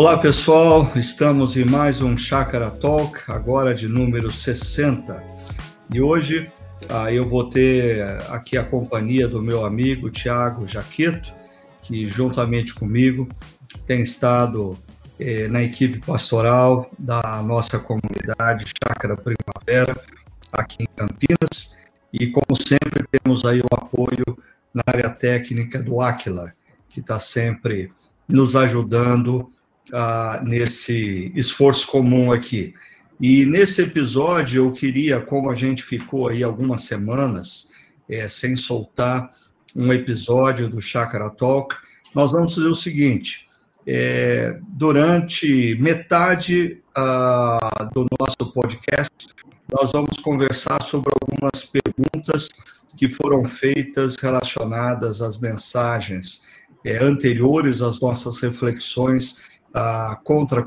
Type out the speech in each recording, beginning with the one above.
Olá pessoal, estamos em mais um Chakra Talk, agora de número 60. E hoje ah, eu vou ter aqui a companhia do meu amigo Tiago Jaqueto, que juntamente comigo tem estado eh, na equipe pastoral da nossa comunidade Chácara Primavera, aqui em Campinas. E como sempre, temos aí o apoio na área técnica do Aquila, que está sempre nos ajudando ah, nesse esforço comum aqui. E nesse episódio eu queria, como a gente ficou aí algumas semanas é, sem soltar um episódio do Chakra Talk, nós vamos fazer o seguinte: é, durante metade ah, do nosso podcast, nós vamos conversar sobre algumas perguntas que foram feitas relacionadas às mensagens é, anteriores às nossas reflexões a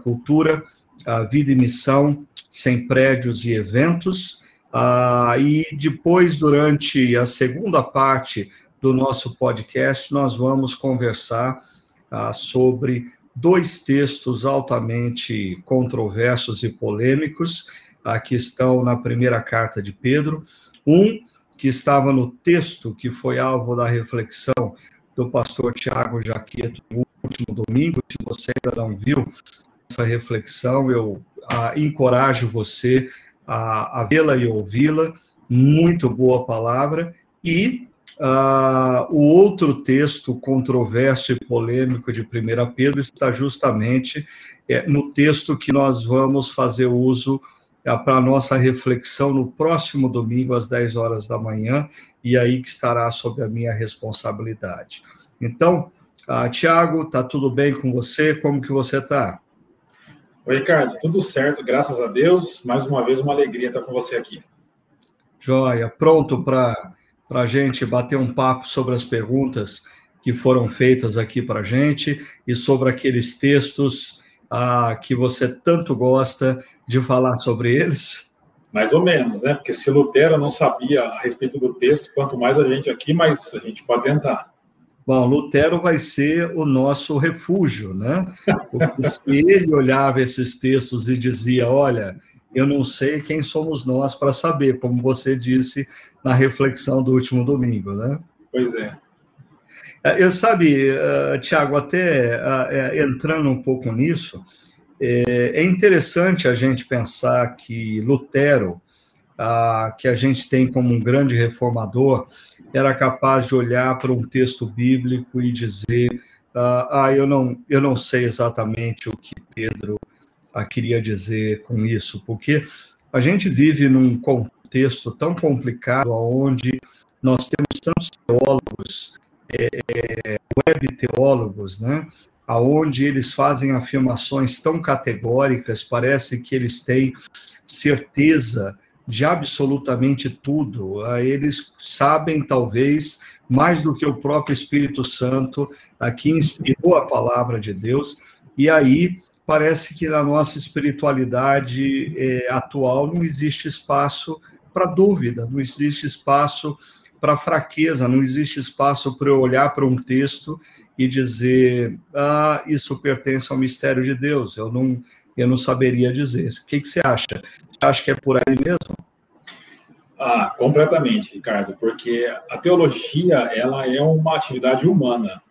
cultura, a vida e missão, sem prédios e eventos. Ah, e depois, durante a segunda parte do nosso podcast, nós vamos conversar ah, sobre dois textos altamente controversos e polêmicos, ah, que estão na primeira carta de Pedro. Um que estava no texto que foi alvo da reflexão do pastor Tiago Jaqueto no último domingo. Se você ainda não viu essa reflexão, eu ah, encorajo você a, a vê-la e ouvi-la. Muito boa palavra. E ah, o outro texto controverso e polêmico de 1 Pedro está justamente é, no texto que nós vamos fazer uso para a nossa reflexão no próximo domingo, às 10 horas da manhã, e aí que estará sob a minha responsabilidade. Então, ah, Tiago, tá tudo bem com você? Como que você está? Oi, Ricardo, tudo certo, graças a Deus. Mais uma vez, uma alegria estar com você aqui. Joia, pronto para a gente bater um papo sobre as perguntas que foram feitas aqui para a gente e sobre aqueles textos ah, que você tanto gosta de falar sobre eles? Mais ou menos, né? Porque se Lutero não sabia a respeito do texto, quanto mais a gente aqui, mais a gente pode tentar. Bom, Lutero vai ser o nosso refúgio, né? Porque se ele olhava esses textos e dizia: Olha, eu não sei quem somos nós para saber, como você disse na reflexão do último domingo, né? Pois é. É eu sabe, uh, Tiago, até uh, entrando um pouco nisso, é, é interessante a gente pensar que Lutero, que a gente tem como um grande reformador, era capaz de olhar para um texto bíblico e dizer: ah, ah eu, não, eu não sei exatamente o que Pedro ah, queria dizer com isso, porque a gente vive num contexto tão complicado, onde nós temos tantos teólogos, é, web teólogos, né? aonde eles fazem afirmações tão categóricas, parece que eles têm certeza de absolutamente tudo. Ah, eles sabem, talvez, mais do que o próprio Espírito Santo, que inspirou a palavra de Deus, e aí parece que na nossa espiritualidade é, atual não existe espaço para dúvida, não existe espaço para fraqueza, não existe espaço para eu olhar para um texto e dizer, ah, isso pertence ao mistério de Deus. Eu não, eu não saberia dizer. O que, que você acha? Você acha que é por aí mesmo? Ah, completamente, Ricardo, porque a teologia ela é uma atividade humana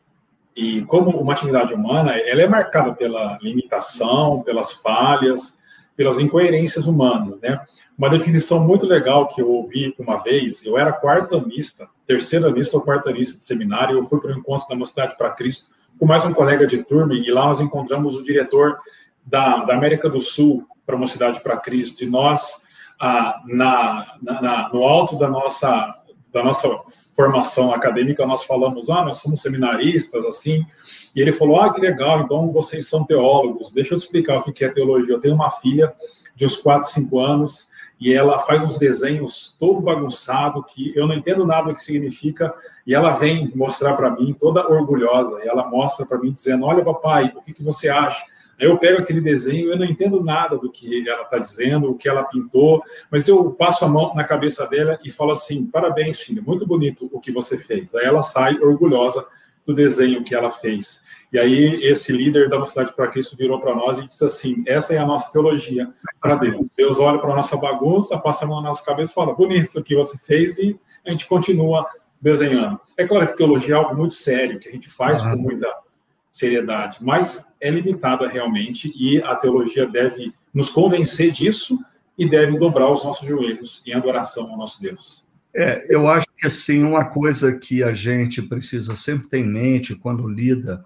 e como uma atividade humana, ela é marcada pela limitação, pelas falhas, pelas incoerências humanas, né? Uma definição muito legal que eu ouvi uma vez, eu era quartanista, terceira anista ou quartanista de seminário, eu fui para o encontro da Mocidade para Cristo com mais um colega de turma, e lá nós encontramos o diretor da, da América do Sul para Mocidade para Cristo, e nós, ah, na, na, no alto da nossa, da nossa formação acadêmica, nós falamos, ah, nós somos seminaristas, assim, e ele falou, ah, que legal, então vocês são teólogos, deixa eu te explicar o que é teologia. Eu tenho uma filha de uns 4, 5 anos, e ela faz uns desenhos todo bagunçado que eu não entendo nada o que significa e ela vem mostrar para mim toda orgulhosa e ela mostra para mim dizendo olha papai o que, que você acha Aí eu pego aquele desenho, eu não entendo nada do que ela está dizendo, o que ela pintou, mas eu passo a mão na cabeça dela e falo assim: parabéns, filha, muito bonito o que você fez. Aí ela sai orgulhosa do desenho que ela fez. E aí esse líder da Mocidade para Cristo virou para nós e disse assim: essa é a nossa teologia para Deus. Deus olha para a nossa bagunça, passa a mão na nossa cabeça e fala: bonito o que você fez e a gente continua desenhando. É claro que teologia é algo muito sério, que a gente faz com muita seriedade, mas é limitada realmente e a teologia deve nos convencer disso e deve dobrar os nossos joelhos em adoração ao nosso Deus. É, eu acho que assim uma coisa que a gente precisa sempre ter em mente quando lida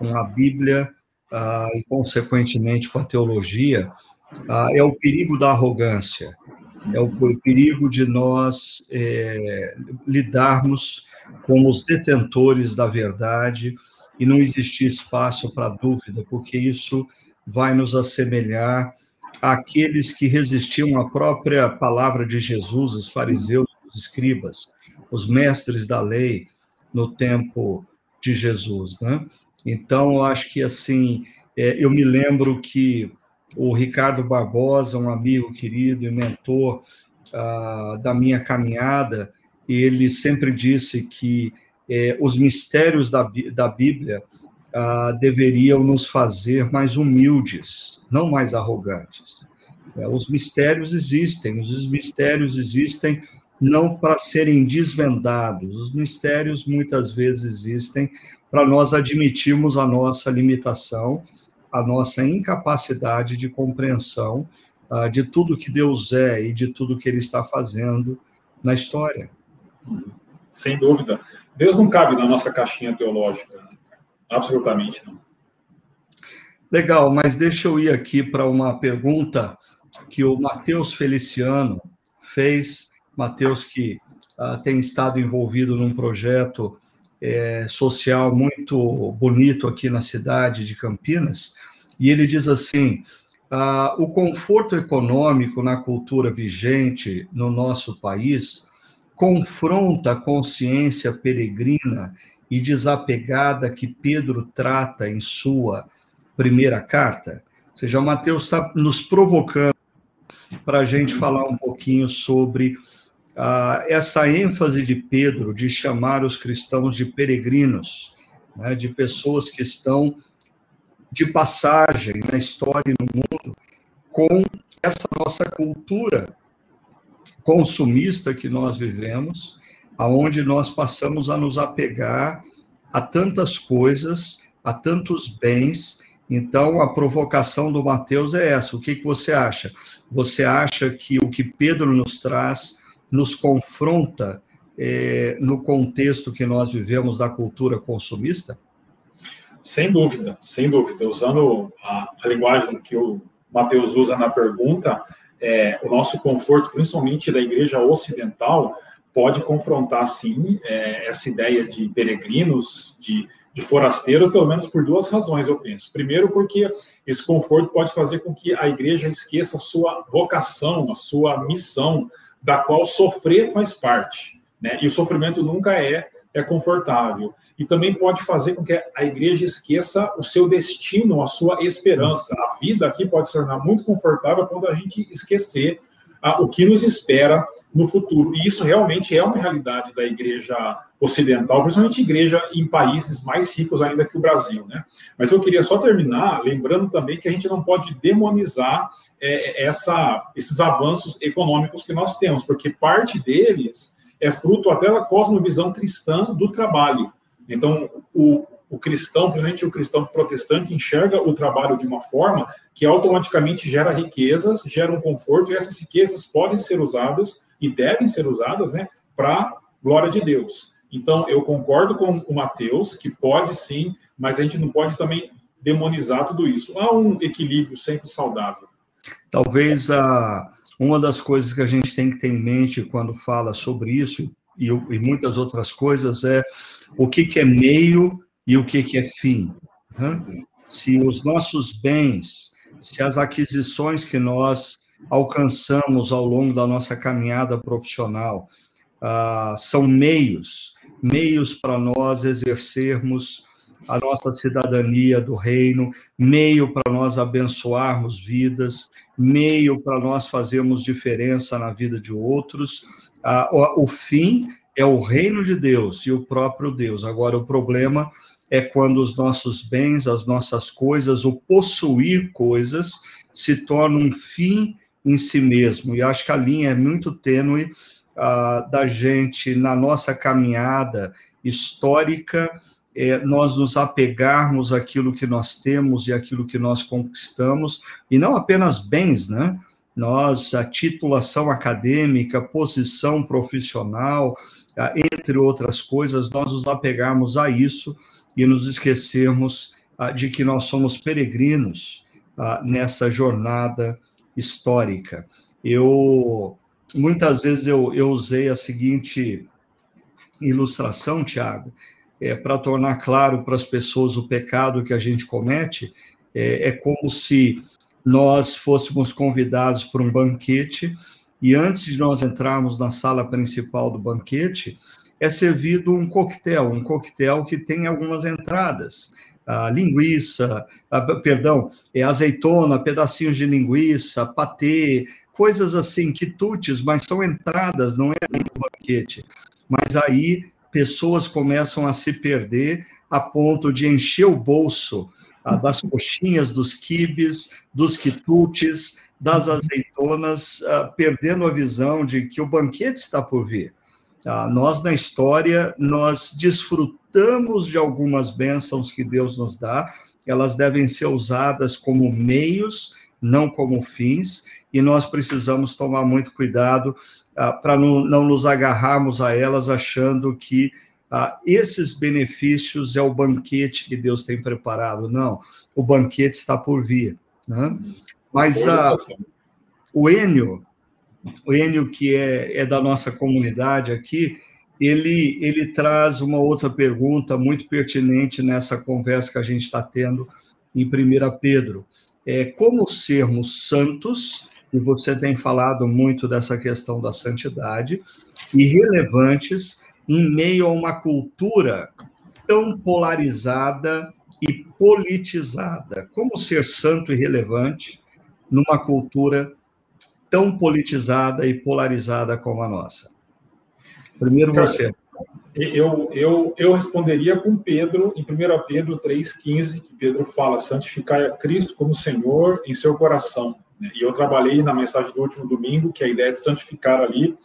com a Bíblia ah, e consequentemente com a teologia ah, é o perigo da arrogância, é o perigo de nós é, lidarmos como os detentores da verdade e não existir espaço para dúvida, porque isso vai nos assemelhar àqueles que resistiam à própria palavra de Jesus, os fariseus, os escribas, os mestres da lei no tempo de Jesus, né? Então, eu acho que assim, é, eu me lembro que o Ricardo Barbosa, um amigo querido e mentor ah, da minha caminhada, ele sempre disse que é, os mistérios da, da Bíblia ah, deveriam nos fazer mais humildes, não mais arrogantes. É, os mistérios existem, os mistérios existem não para serem desvendados, os mistérios muitas vezes existem para nós admitirmos a nossa limitação, a nossa incapacidade de compreensão uh, de tudo que Deus é e de tudo que Ele está fazendo na história. Sem dúvida. Deus não cabe na nossa caixinha teológica. Né? Absolutamente não. Legal, mas deixa eu ir aqui para uma pergunta que o Matheus Feliciano fez. Matheus, que uh, tem estado envolvido num projeto é, social muito bonito aqui na cidade de Campinas, e ele diz assim: ah, o conforto econômico na cultura vigente no nosso país confronta a consciência peregrina e desapegada que Pedro trata em sua primeira carta? Ou seja, Mateus está nos provocando para a gente falar um pouquinho sobre ah, essa ênfase de Pedro de chamar os cristãos de peregrinos, né, de pessoas que estão de passagem na história e no mundo, com essa nossa cultura consumista que nós vivemos, aonde nós passamos a nos apegar a tantas coisas, a tantos bens. Então, a provocação do Mateus é essa. O que, que você acha? Você acha que o que Pedro nos traz nos confronta é, no contexto que nós vivemos da cultura consumista? Sem dúvida, sem dúvida. Usando a, a linguagem que o Mateus usa na pergunta, é, o nosso conforto, principalmente da igreja ocidental, pode confrontar, sim, é, essa ideia de peregrinos, de, de forasteiro, pelo menos por duas razões, eu penso. Primeiro, porque esse conforto pode fazer com que a igreja esqueça a sua vocação, a sua missão, da qual sofrer faz parte, né? E o sofrimento nunca é é confortável. E também pode fazer com que a igreja esqueça o seu destino, a sua esperança. A vida aqui pode se tornar muito confortável quando a gente esquecer o que nos espera no futuro. E isso realmente é uma realidade da igreja ocidental, principalmente igreja em países mais ricos ainda que o Brasil, né? Mas eu queria só terminar lembrando também que a gente não pode demonizar é, essa, esses avanços econômicos que nós temos, porque parte deles é fruto até da cosmovisão cristã do trabalho. Então, o, o cristão, principalmente o cristão protestante, enxerga o trabalho de uma forma que automaticamente gera riquezas, gera um conforto, e essas riquezas podem ser usadas e devem ser usadas né, para glória de Deus. Então, eu concordo com o Mateus, que pode sim, mas a gente não pode também demonizar tudo isso. Há um equilíbrio sempre saudável. Talvez a, uma das coisas que a gente tem que ter em mente quando fala sobre isso, e, e muitas outras coisas, é o que, que é meio e o que, que é fim. Né? Se os nossos bens, se as aquisições que nós alcançamos ao longo da nossa caminhada profissional ah, são meios, meios para nós exercermos a nossa cidadania do reino, meio para nós abençoarmos vidas, meio para nós fazermos diferença na vida de outros. Ah, o, fim é o reino de Deus e o próprio Deus. Agora, o problema é quando os nossos bens, as nossas coisas, o possuir coisas, se torna um fim em si mesmo. E acho que a linha é muito tênue uh, da gente, na nossa caminhada histórica, é, nós nos apegarmos àquilo que nós temos e àquilo que nós conquistamos, e não apenas bens, né? Nós, a titulação acadêmica, posição profissional, uh, entre outras coisas, nós nos apegarmos a isso e nos esquecermos uh, de que nós somos peregrinos nessa jornada histórica. Eu muitas vezes eu, eu usei a seguinte ilustração, Tiago, é, para tornar claro para as pessoas o pecado que a gente comete, é, é como se nós fôssemos convidados para um banquete e antes de nós entrarmos na sala principal do banquete, é servido um coquetel, um coquetel que tem algumas entradas. A linguiça, a, perdão, é azeitona, pedacinhos de linguiça, patê, coisas assim, quitutes, mas são entradas, não é o banquete. Mas aí pessoas começam a se perder a ponto de encher o bolso ah, das coxinhas, dos quibes, dos quitutes, das azeitonas, ah, perdendo a visão de que o banquete está por vir. Ah, nós, na história, nós desfrutamos de algumas bênçãos que Deus nos dá, elas devem ser usadas como meios, não como fins, e nós precisamos tomar muito cuidado ah, para não, não, nos agarrarmos a elas achando que ah, esses benefícios é o banquete que Deus tem preparado. Não, o banquete está por vir. Né? Mas ah, o Enio, o Enio, que é, é da nossa comunidade aqui, ele, ele traz uma outra pergunta muito pertinente nessa conversa que a gente está tendo em 1 Pedro. É como sermos santos, e você tem falado muito dessa questão da santidade, e relevantes em meio a uma cultura tão polarizada e politizada. Como ser santo e relevante numa cultura tão politizada e polarizada como a nossa? Primeiro você. Eu, eu, eu responderia com Pedro, em 1 Pedro 3,15, que Pedro fala: santificai a Cristo como Senhor em seu coração. Né? E eu trabalhei na mensagem do último domingo, que é a ideia de santificar ali,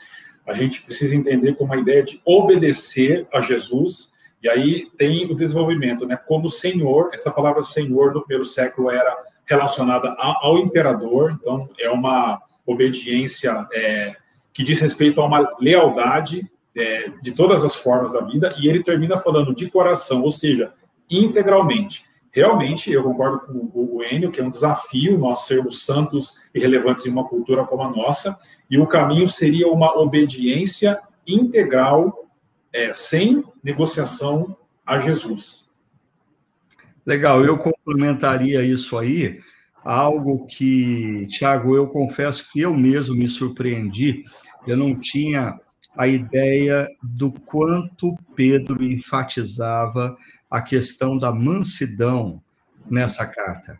a gente precisa entender como a ideia de obedecer a Jesus, e aí tem o desenvolvimento, né? Como Senhor, essa palavra Senhor no primeiro século era relacionada ao imperador, então é uma obediência é, que diz respeito a uma lealdade é, de todas as formas da vida, e ele termina falando de coração, ou seja, integralmente. Realmente, eu concordo com o Enio, que é um desafio nós sermos santos e relevantes em uma cultura como a nossa, e o caminho seria uma obediência integral, é, sem negociação a Jesus. Legal, eu complementaria isso aí, algo que, Tiago, eu confesso que eu mesmo me surpreendi, eu não tinha a ideia do quanto Pedro enfatizava a questão da mansidão nessa carta.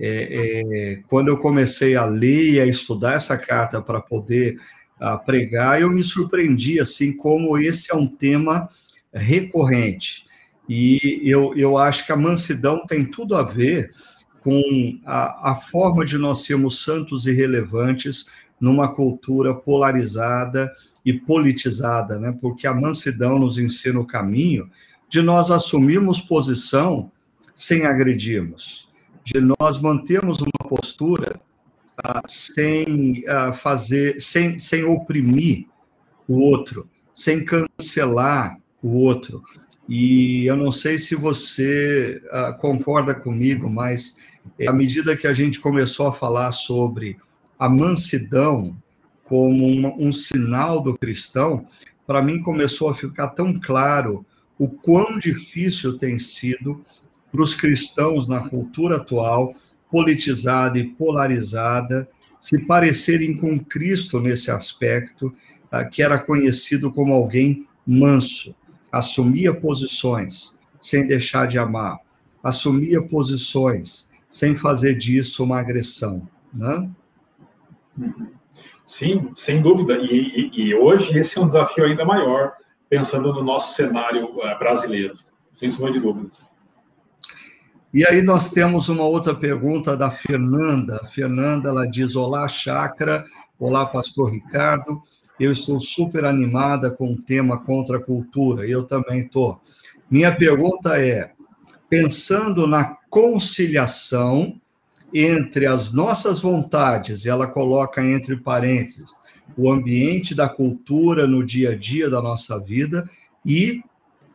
É, é, quando eu comecei a ler e a estudar essa carta para poder a, ah, pregar, eu me surpreendi assim como esse é um tema recorrente. E eu, eu acho que a mansidão tem tudo a ver com a, a forma de nós sermos santos e relevantes numa cultura polarizada e politizada, né? Porque a mansidão nos ensina o caminho de nós assumirmos posição sem agredirmos, de nós mantermos uma postura ah, sem ah, fazer, sem, sem oprimir o outro, sem cancelar o outro. E eu não sei se você ah, concorda comigo, mas à medida que a gente começou a falar sobre a mansidão como uma, um sinal do cristão, para mim começou a ficar tão claro o quão difícil tem sido para os cristãos na cultura atual, politizada e polarizada, se parecerem com Cristo nesse aspecto, ah, que era conhecido como alguém manso, assumia posições sem deixar de amar, assumia posições sem fazer disso uma agressão, né? Sim, sem dúvida. E, e, e hoje esse é um desafio ainda maior, pensando no nosso cenário uh, brasileiro, sem sombra de dúvidas. E aí nós temos uma outra pergunta da Fernanda. A Fernanda, ela diz, olá, Chácara, olá, pastor Ricardo, eu estou super animada com o tema contra a cultura, eu também estou. Minha pergunta é, pensando na conciliação entre as nossas vontades, ela coloca entre parênteses, o ambiente da cultura no dia a dia da nossa vida e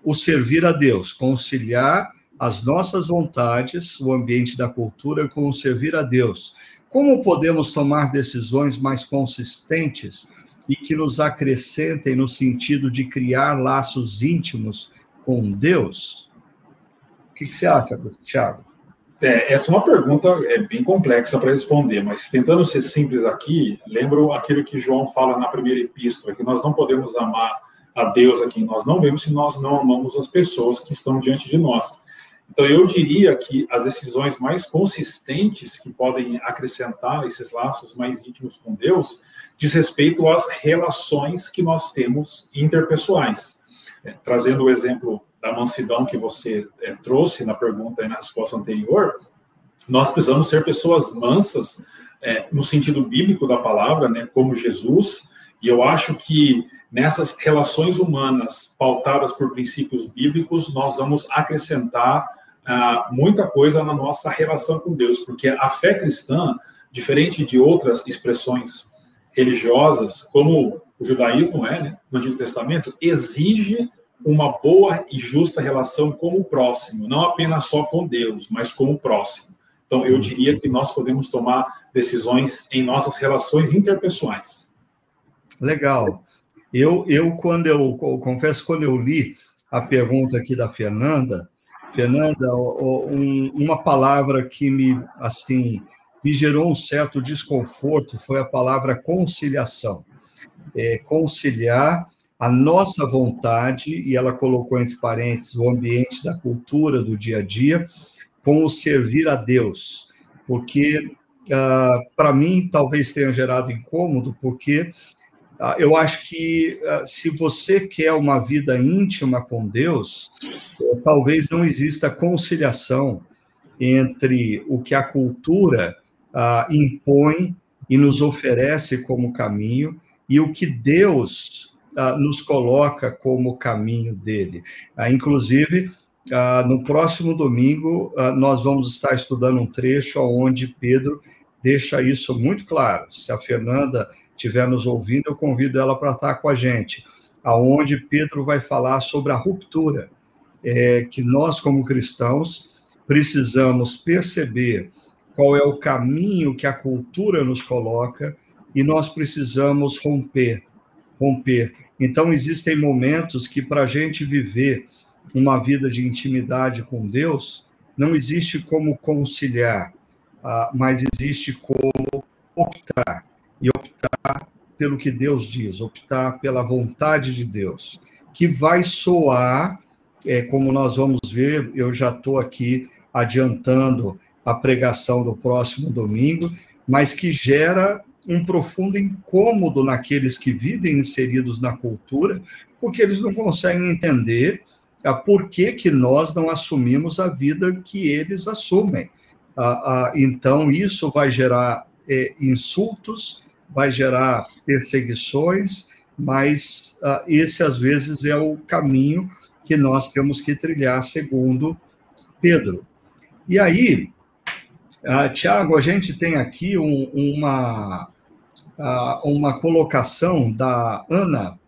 o servir a Deus, conciliar as nossas vontades, o ambiente da cultura com o servir a Deus. Como podemos tomar decisões mais consistentes e que nos acrescentem no sentido de criar laços íntimos com Deus? O que, você acha, Tiago? É, essa é uma pergunta é, bem complexa para responder, mas tentando ser simples aqui, lembro aquilo que João fala na primeira epístola, que nós não podemos amar a Deus a quem nós não vemos se nós não amamos as pessoas que estão diante de nós. Então, eu diria que as decisões mais consistentes que podem acrescentar esses laços mais íntimos com Deus diz respeito às relações que nós temos interpessoais. É, trazendo o exemplo da mansidão que você é, trouxe na pergunta e na resposta anterior, nós precisamos ser pessoas mansas é, no sentido bíblico da palavra, né, como Jesus, e eu acho que nessas relações humanas pautadas por princípios bíblicos, nós vamos acrescentar ah, muita coisa na nossa relação com Deus, porque a fé cristã, diferente de outras expressões religiosas, como o judaísmo é, né, no Antigo Testamento, exige uma boa e justa relação com o próximo, não apenas só com Deus, mas com o próximo. Então, eu diria que nós podemos tomar decisões em nossas relações interpessoais. Legal. Eu, eu quando eu, eu confesso, quando eu li a pergunta aqui da Fernanda, Fernanda, um, uma palavra que me, assim, me gerou um certo desconforto foi a palavra conciliação. É, conciliar a nossa vontade, e ela colocou entre parênteses o ambiente da cultura do dia a dia, com o servir a Deus. Porque, uh, para mim, talvez tenha gerado incômodo, porque uh, eu acho que uh, se você quer uma vida íntima com Deus, eh, talvez não exista conciliação entre o que a cultura impõe e nos oferece como caminho e o que Deus ah, nos coloca como caminho dele. Ah, inclusive, ah, no próximo domingo, nós vamos estar estudando um trecho onde Pedro deixa isso muito claro. Se a Fernanda estiver nos ouvindo, eu convido ela para estar com a gente, aonde Pedro vai falar sobre a ruptura, é, que nós, como cristãos, precisamos perceber qual é o caminho que a cultura nos coloca e nós precisamos romper romper. Então, existem momentos que, para a gente viver uma vida de intimidade com Deus, não existe como conciliar, uh, mas existe como optar. E optar pelo que Deus diz, optar pela vontade de Deus, que vai soar, é, como nós vamos ver, eu já estou aqui adiantando a pregação do próximo domingo, mas que gera um profundo incômodo naqueles que vivem inseridos na cultura, porque eles não conseguem entender a por que, que nós não assumimos a vida que eles assumem. então, isso vai gerar é, insultos, vai gerar perseguições, mas esse, às vezes, é o caminho que nós temos que trilhar, segundo Pedro. E aí, Uh, Tiago, a gente tem aqui um, uma, uh, uma colocação da Ana.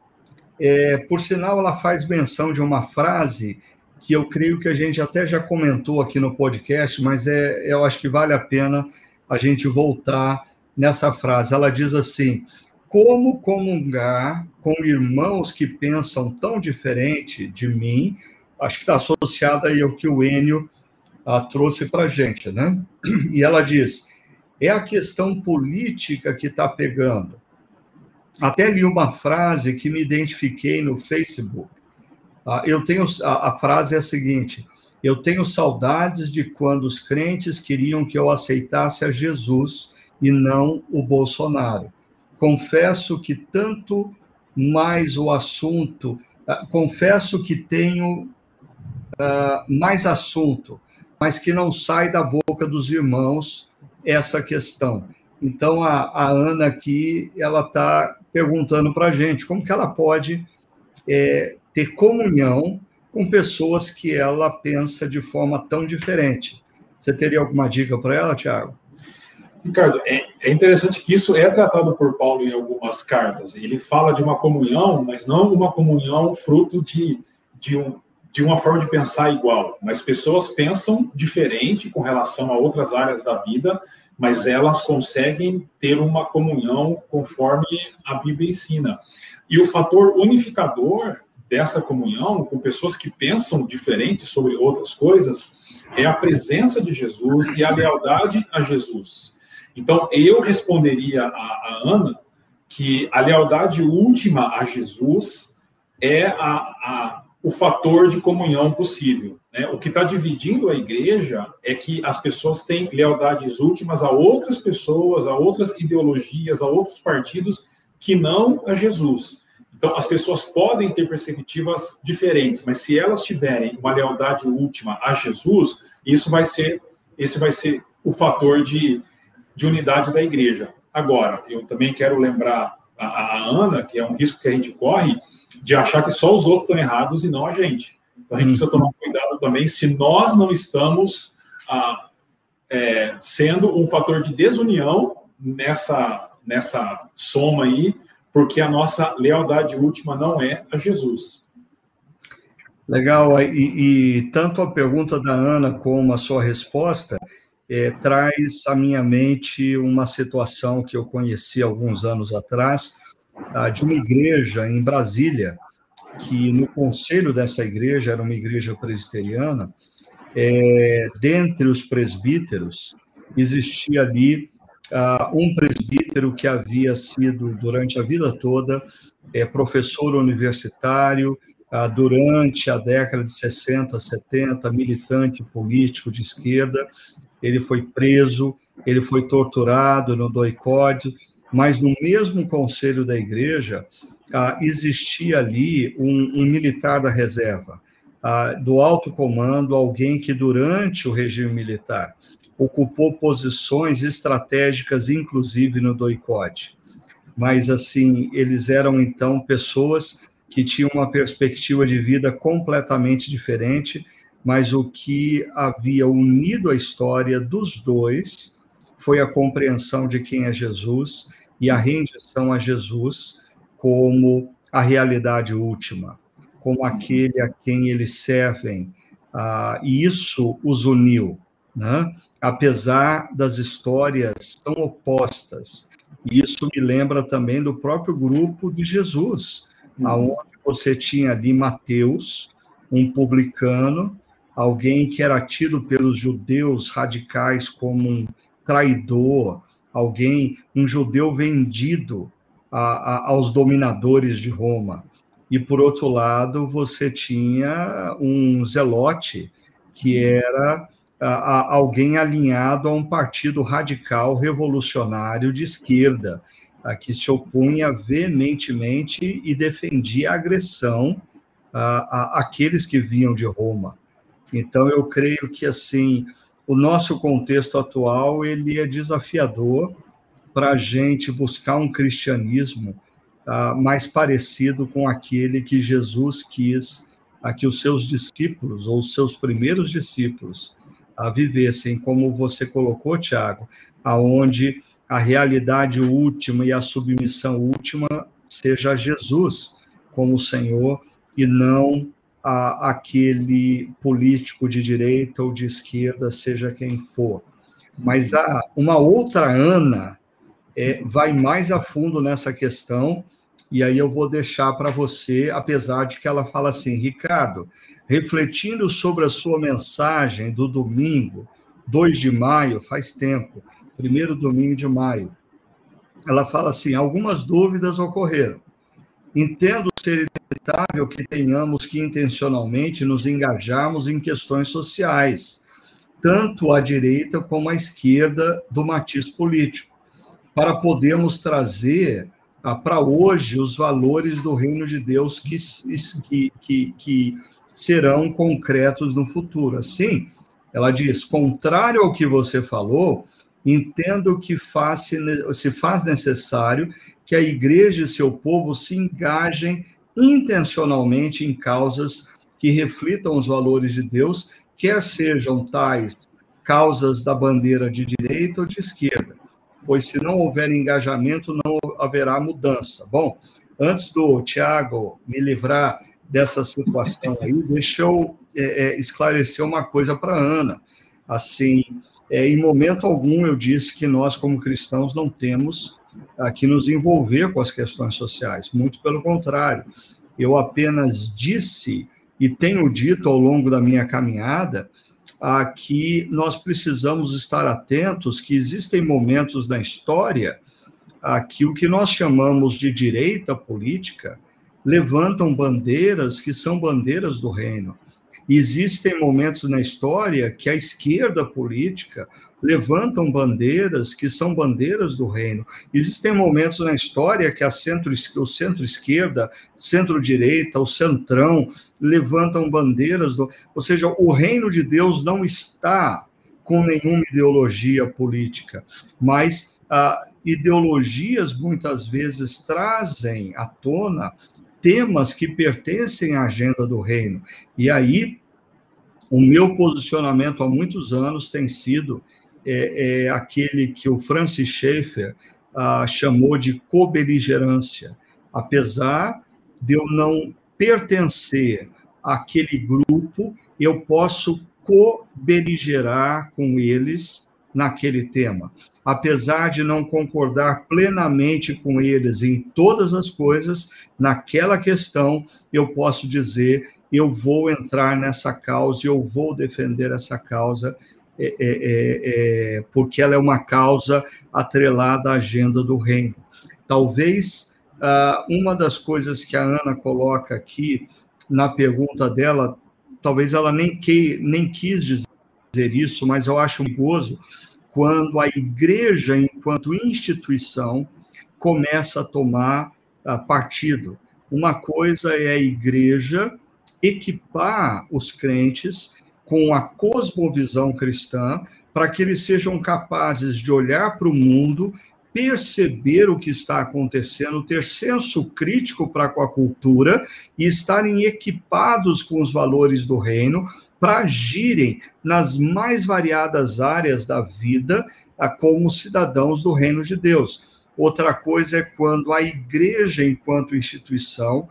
É, por sinal, ela faz menção de uma frase que eu creio que a gente até já comentou aqui no podcast, mas é, eu acho que vale a pena a gente voltar nessa frase. Ela diz assim: Como comungar com irmãos que pensam tão diferente de mim? Acho que está associada aí ao que o Enio ah, trouxe para a gente, né? E ela diz: é a questão política que está pegando. Até li uma frase que me identifiquei no Facebook. Ah, eu tenho a, frase é a seguinte: eu tenho saudades de quando os crentes queriam que eu aceitasse a Jesus e não o Bolsonaro. Confesso que tanto mais o assunto uh, confesso que tenho uh, mais assunto, mas que não sai da boca dos irmãos essa questão. Então, a, a Ana aqui, ela está perguntando para a gente como que ela pode é, ter comunhão com pessoas que ela pensa de forma tão diferente. Você teria alguma dica para ela, Tiago? Ricardo, é, é, interessante que isso é tratado por Paulo em algumas cartas. Ele fala de uma comunhão, mas não uma comunhão fruto de, de, um, de uma forma de pensar igual. Mas pessoas pensam diferente com relação a outras áreas da vida, mas elas conseguem ter uma comunhão conforme a Bíblia ensina. E o fator unificador dessa comunhão com pessoas que pensam diferente sobre outras coisas é a presença de Jesus e a lealdade a Jesus. Então, eu responderia a, a Ana que a lealdade última a Jesus é a, a, o fator de comunhão possível. Né? O que está dividindo a igreja é que as pessoas têm lealdades últimas a outras pessoas, a outras ideologias, a outros partidos que não a Jesus. Então, as pessoas podem ter perspectivas diferentes, mas se elas tiverem uma lealdade última a Jesus, isso vai ser, esse vai ser o fator de, de unidade da igreja. Agora, eu também quero lembrar a, a Ana, que é um risco que a gente corre, de achar que só os outros estão errados e não a gente. Então, a gente precisa tomar cuidado também se nós não estamos ah, é, sendo um fator de desunião nessa, nessa soma aí, porque a nossa lealdade última não é a Jesus. Legal, e, e tanto a pergunta da Ana como a sua resposta é, traz à minha mente uma situação que eu conheci alguns anos atrás, ah, de uma igreja em Brasília, que no conselho dessa igreja, era uma igreja presbiteriana, é, dentre os presbíteros, existia ali uh, um presbítero que havia sido, durante a vida toda, é, professor universitário, uh, durante a década de 60, 70, militante político de esquerda. Ele foi preso, ele foi torturado no doicode, mas no mesmo conselho da igreja, ah, existia ali um, um, militar da reserva, ah, do alto comando, alguém que durante o regime militar ocupou posições estratégicas, inclusive no doicode. Mas, assim, eles eram, então, pessoas que tinham uma perspectiva de vida completamente diferente, mas o que havia unido a história dos dois foi a compreensão de quem é Jesus e a rendição a Jesus como a realidade última, como aquele a quem eles servem. Ah, e isso os uniu, né? apesar das histórias tão opostas. E isso me lembra também do próprio grupo de Jesus, uhum. aonde você tinha ali Mateus, um publicano, alguém que era tido pelos judeus radicais como um traidor, alguém, um judeu vendido a, a, aos dominadores de Roma. E, por outro lado, você tinha um zelote, que era a, alguém alinhado a um partido radical revolucionário de esquerda, que se opunha veementemente e defendia a agressão àqueles que vinham de Roma. Então, eu creio que, assim, o nosso contexto atual, ele é desafiador, para a gente buscar um cristianismo uh, mais parecido com aquele que Jesus quis uh, que os seus discípulos, ou os seus primeiros discípulos, uh, vivessem, como você colocou, Tiago, aonde a realidade última e a submissão última seja Jesus como Senhor e não a, aquele político de direita ou de esquerda, seja quem for. Mas há uma outra Ana é, vai mais a fundo nessa questão, e aí eu vou deixar para você, apesar de que ela fala assim, Ricardo, refletindo sobre a sua mensagem do domingo, 2 de maio, faz tempo, primeiro domingo de maio, ela fala assim: algumas dúvidas ocorreram. Entendo inevitável que tenhamos que intencionalmente nos engajarmos em questões sociais, tanto à direita como à esquerda do matiz político para podermos trazer ah, para hoje os valores do reino de Deus que, que, que, que serão concretos no futuro. Assim, ela diz: contrário ao que você falou, entendo que faz, se faz necessário que a igreja e seu povo se engajem intencionalmente em causas que reflitam os valores de Deus, quer sejam tais causas da bandeira de direita ou de esquerda, pois se não houver engajamento, não haverá mudança. Bom, antes do Tiago me livrar dessa situação aí, deixa eu é, é, esclarecer uma coisa para Ana. Assim, é, em momento algum eu disse que nós, como cristãos, não temos a, que nos envolver com as questões sociais. Muito pelo contrário, eu apenas disse e tenho dito ao longo da minha caminhada a, que nós precisamos estar atentos que existem momentos na história a, que o que nós chamamos de direita política levantam bandeiras que são bandeiras do reino. Existem momentos na história que a esquerda política levantam bandeiras que são bandeiras do reino. Existem momentos na história que a centro, o centro-esquerda, centro-direita, o centrão levantam bandeiras, do, ou seja, o reino de Deus não está com nenhuma ideologia política, mas ah, ideologias muitas vezes trazem à tona temas que pertencem à agenda do reino. E aí, o meu posicionamento há muitos anos tem sido é, é aquele que o Francis Schaeffer ah, chamou de cobeligerância. Apesar de eu não pertencer àquele grupo, eu posso co-beligerar com eles naquele tema. Apesar de não concordar plenamente com eles em todas as coisas, naquela questão, eu posso dizer: eu vou entrar nessa causa, eu vou defender essa causa, é, é, é, é porque ela é uma causa atrelada à agenda do reino. Talvez uh, uma das coisas que a Ana coloca aqui na pergunta dela, talvez ela nem, que, nem quis dizer isso, mas eu acho perigoso quando a igreja, enquanto instituição, começa a tomar uh, partido. Uma coisa é a igreja equipar os crentes com a cosmovisão cristã, para que eles sejam capazes de olhar para o mundo, perceber o que está acontecendo, ter senso crítico para com a cultura e estarem equipados com os valores do reino para agirem nas mais variadas áreas da vida como cidadãos do reino de Deus. Outra coisa é quando a igreja, enquanto instituição,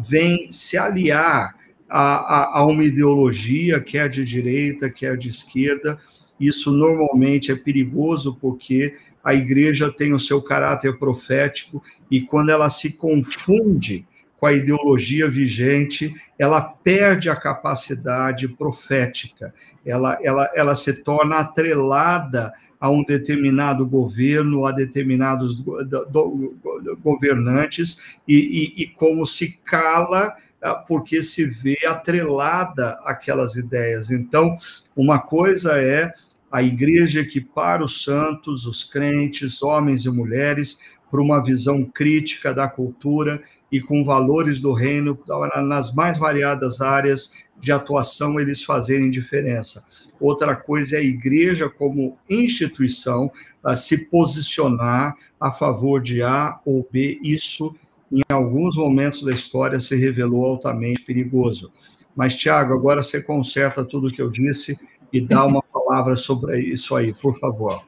vem se aliar a, a, a uma ideologia, quer de direita, quer de esquerda. Isso normalmente é perigoso porque a igreja tem o seu caráter profético e quando ela se confunde com a ideologia vigente, ela perde a capacidade profética, ela, ela, ela se torna atrelada a um determinado governo, a determinados do, do, governantes, e, e, e como se cala ah, porque se vê atrelada àquelas ideias. Então, uma coisa é a igreja equipar os santos, os crentes, homens e mulheres, para uma visão crítica da cultura e com valores do reino nas mais variadas áreas de atuação eles fazerem diferença. Outra coisa é a igreja como instituição se posicionar a favor de A ou B. Isso, em alguns momentos da história, se revelou altamente perigoso. Mas, Tiago, agora você conserta tudo o que eu disse e dá uma palavra sobre isso aí, por favor.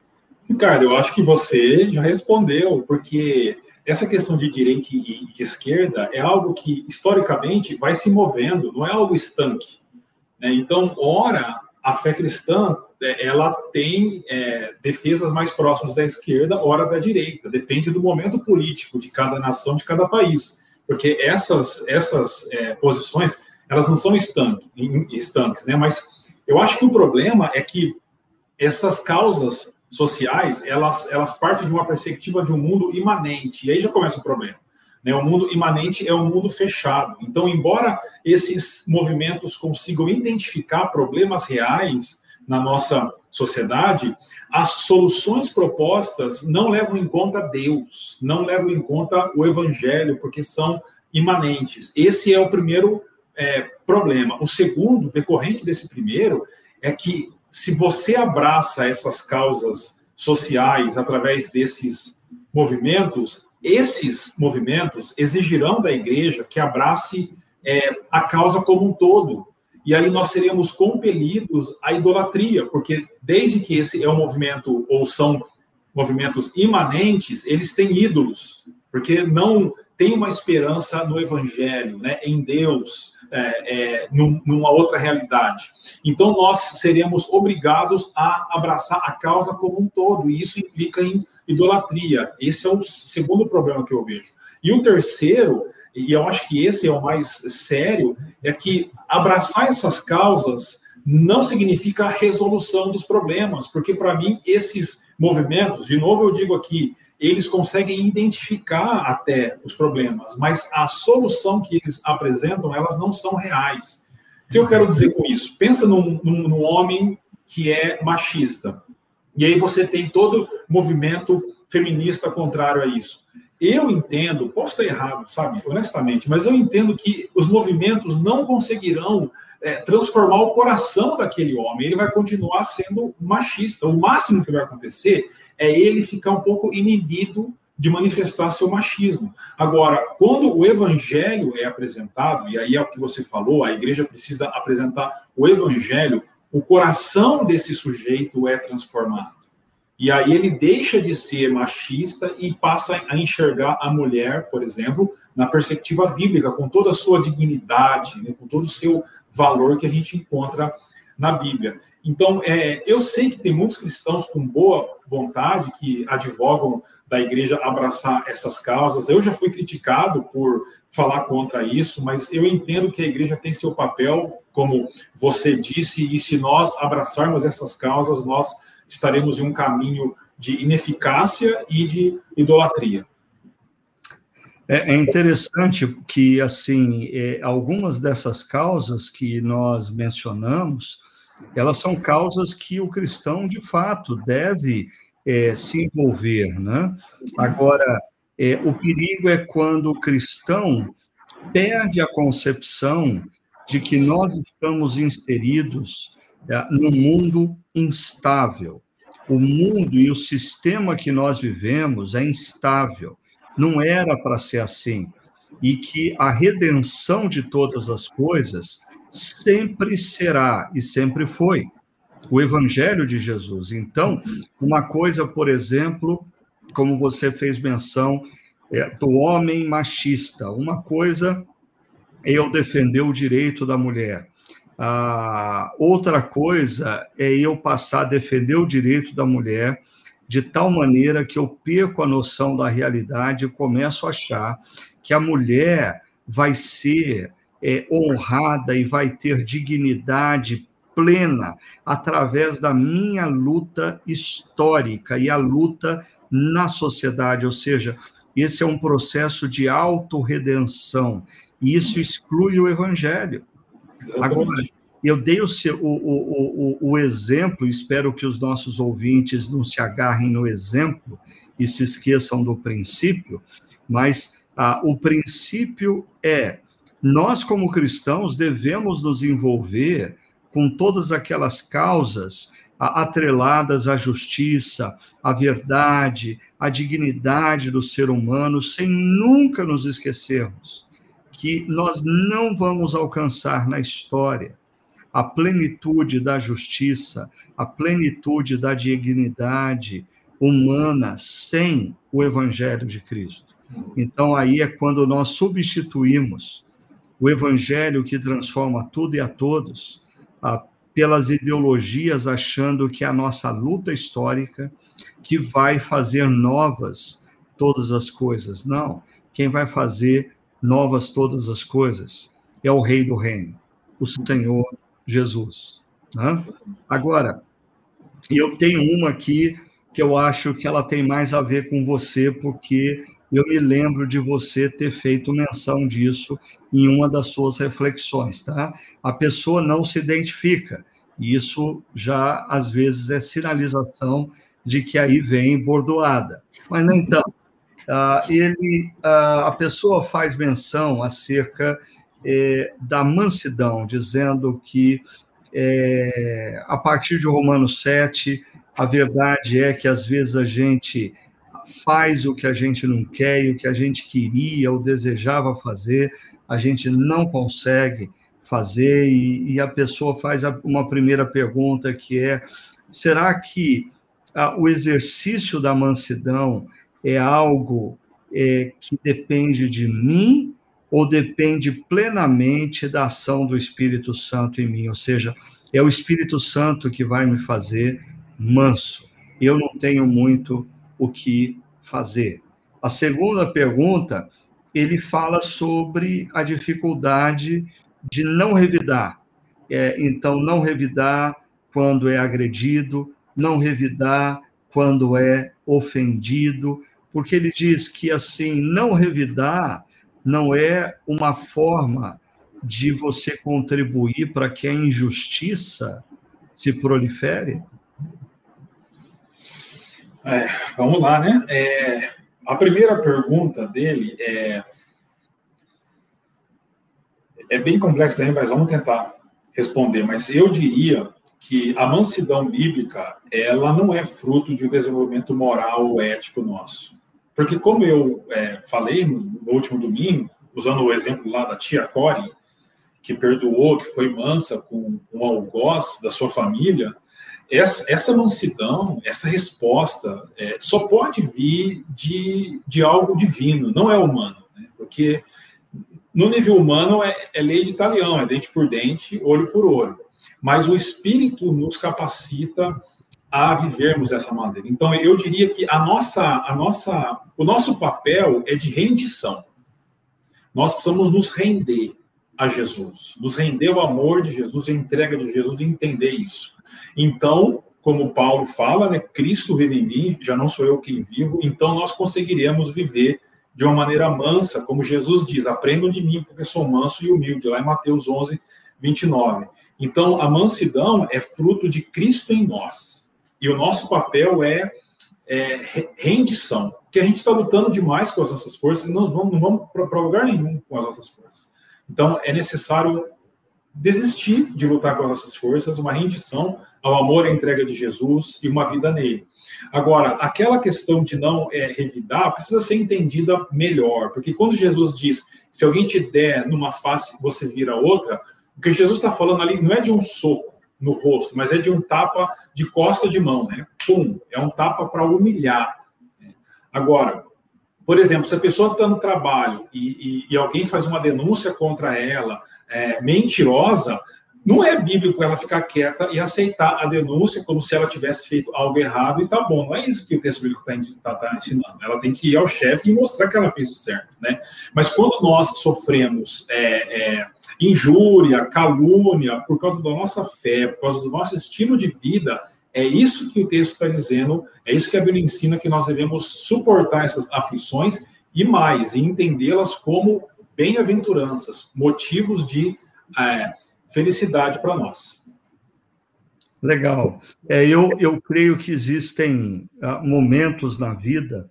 Ricardo, eu acho que você já respondeu, porque essa questão de direita e de esquerda é algo que, historicamente, vai se movendo, não é algo estanque. Né? Então, ora, a fé cristã, é, ela tem é, defesas mais próximas da esquerda, ora da direita. Depende do momento político de cada nação, de cada país. Porque essas, essas é, posições, elas não são estanque, estanques, né? Mas eu acho que o problema é que essas causas sociais, elas, elas partem de uma perspectiva de um mundo imanente, e aí já começa o problema. Né? O mundo imanente é um mundo fechado. Então, embora esses movimentos consigam identificar problemas reais na nossa sociedade, as soluções propostas não levam em conta Deus, não levam em conta o Evangelho, porque são imanentes. Esse é o primeiro é, problema. O segundo, decorrente desse primeiro, é que se você abraça essas causas sociais através desses movimentos, esses movimentos exigirão da igreja que abrace é, a causa como um todo. E aí nós seremos compelidos à idolatria, porque desde que esse é um movimento, ou são movimentos imanentes, eles têm ídolos, porque não tem uma esperança no Evangelho, né, em Deus, é, é, num, numa outra realidade. Então, nós seremos obrigados a abraçar a causa como um todo, e isso implica em idolatria. Esse é o segundo problema que eu vejo. E o terceiro, e eu acho que esse é o mais sério, é que abraçar essas causas não significa a resolução dos problemas, porque para mim esses movimentos, de novo eu digo aqui, eles conseguem identificar até os problemas, mas a solução que eles apresentam, elas não são reais. O que eu quero dizer com isso? Pensa num, num, num homem que é machista, e aí você tem todo movimento feminista contrário a isso. Eu entendo, posso estar errado, sabe, honestamente, mas eu entendo que os movimentos não conseguirão é, transformar o coração daquele homem. Ele vai continuar sendo machista. O máximo que vai acontecer é ele ficar um pouco inibido de manifestar seu machismo. Agora, quando o evangelho é apresentado, e aí é o que você falou, a igreja precisa apresentar o evangelho, o coração desse sujeito é transformado. E aí ele deixa de ser machista e passa a enxergar a mulher, por exemplo, na perspectiva bíblica, com toda a sua dignidade, né, com todo o seu valor que a gente encontra na Bíblia. Então, é, eu sei que tem muitos cristãos com boa vontade que advogam da igreja abraçar essas causas. Eu já fui criticado por falar contra isso, mas eu entendo que a igreja tem seu papel, como você disse, e se nós abraçarmos essas causas, nós estaremos em um caminho de ineficácia e de idolatria. É, é interessante que, assim, é, algumas dessas causas que nós mencionamos, elas são causas que o cristão, de fato, deve é, se envolver, né? Agora, é, o perigo é quando o cristão perde a concepção de que nós estamos inseridos é, num mundo instável. O mundo e o sistema que nós vivemos é instável não era para ser assim. E que a redenção de todas as coisas sempre será e sempre foi o evangelho de Jesus. Então, uma coisa, por exemplo, como você fez menção é, do homem machista, uma coisa é eu defender o direito da mulher. A outra coisa é eu passar a defender o direito da mulher de tal maneira que eu perco a noção da realidade e começo a achar que a mulher vai ser é, honrada e vai ter dignidade plena através da minha luta histórica e a luta na sociedade, ou seja, esse é um processo de autorredenção, e isso exclui o evangelho. Agora, eu dei o, seu, o, o, o, o exemplo, espero que os nossos ouvintes não se agarrem no exemplo e se esqueçam do princípio, mas ah, o princípio é: nós, como cristãos, devemos nos envolver com todas aquelas causas atreladas à justiça, à verdade, à dignidade do ser humano, sem nunca nos esquecermos que nós não vamos alcançar na história a plenitude da justiça, a plenitude da dignidade humana sem o Evangelho de Cristo. Então, aí é quando nós substituímos o Evangelho que transforma tudo e a todos a, pelas ideologias, achando que é a nossa luta histórica que vai fazer novas todas as coisas. Não. Quem vai fazer novas todas as coisas é o Rei do Reino, o Senhor Jesus. Né? Agora, eu tenho uma aqui que eu acho que ela tem mais a ver com você, porque eu me lembro de você ter feito menção disso em uma das suas reflexões, tá? A pessoa não se identifica, E isso já, às vezes, é sinalização de que aí vem bordoada. Mas, no entanto, uh, ele, uh, a pessoa faz menção acerca eh, da mansidão, dizendo que, eh, a partir de Romanos 7, a verdade é que, às vezes, a gente faz o que a gente não quer e o que a gente queria ou desejava fazer, a gente não consegue fazer, e, e a pessoa faz uma primeira pergunta que é: será que o exercício da mansidão é algo é, que depende de mim ou depende plenamente da ação do Espírito Santo em mim? Ou seja, é o Espírito Santo que vai me fazer manso. Eu não tenho muito o que fazer. A segunda pergunta, ele fala sobre a dificuldade de não revidar. É, então, não revidar quando é agredido, não revidar quando é ofendido, porque ele diz que, assim, não revidar não é uma forma de você contribuir para que a injustiça se prolifere? É, vamos lá, né? É, a primeira pergunta dele é é bem complexo também, mas vamos tentar responder. Mas eu diria que a mansidão bíblica, ela não é fruto de um desenvolvimento moral ou ético nosso. Porque como eu é, falei no, no, último domingo, usando o exemplo lá da tia Cori, que perdoou, que foi mansa com um algoz da sua família, essa, essa mansidão, essa resposta, é, só pode vir de, de algo divino, não é humano. Né? Porque no nível humano, é, é lei de talião, é dente por dente, olho por olho. Mas o Espírito nos capacita a vivermos dessa maneira. Então, eu diria que a nossa, a nossa, o nosso papel é de rendição. Nós precisamos nos render a Jesus, nos render ao amor de Jesus, a entrega de Jesus entender isso. Então, como Paulo fala, né, Cristo vive em mim, já não sou eu quem vivo, então nós conseguiremos viver de uma maneira mansa, como Jesus diz: aprendam de mim, porque sou manso e humilde, lá em Mateus 11, 29. Então, a mansidão é fruto de Cristo em nós. E o nosso papel é, é rendição, porque a gente está lutando demais com as nossas forças e não vamos, não vamos para lugar nenhum com as nossas forças. Então, é necessário desistir de lutar com as nossas forças, uma rendição ao amor e entrega de Jesus e uma vida nele. Agora, aquela questão de não é, revidar precisa ser entendida melhor, porque quando Jesus diz, se alguém te der numa face, você vira outra, o que Jesus está falando ali não é de um soco no rosto, mas é de um tapa de costa de mão, né? Pum, é um tapa para humilhar. Né? Agora, por exemplo, se a pessoa está no trabalho e, e, e alguém faz uma denúncia contra ela, é, mentirosa, não é bíblico ela ficar quieta e aceitar a denúncia como se ela tivesse feito algo errado e tá bom. Não é isso que o texto bíblico está tá, tá ensinando. Ela tem que ir ao chefe e mostrar que ela fez o certo, né? Mas quando nós sofremos é, é, injúria, calúnia, por causa da nossa fé, por causa do nosso estilo de vida, é isso que o texto está dizendo, é isso que a Bíblia ensina que nós devemos suportar essas aflições e mais, e entendê-las como bem-aventuranças, motivos de é, felicidade para nós. Legal. É, eu, eu creio que existem uh, momentos na vida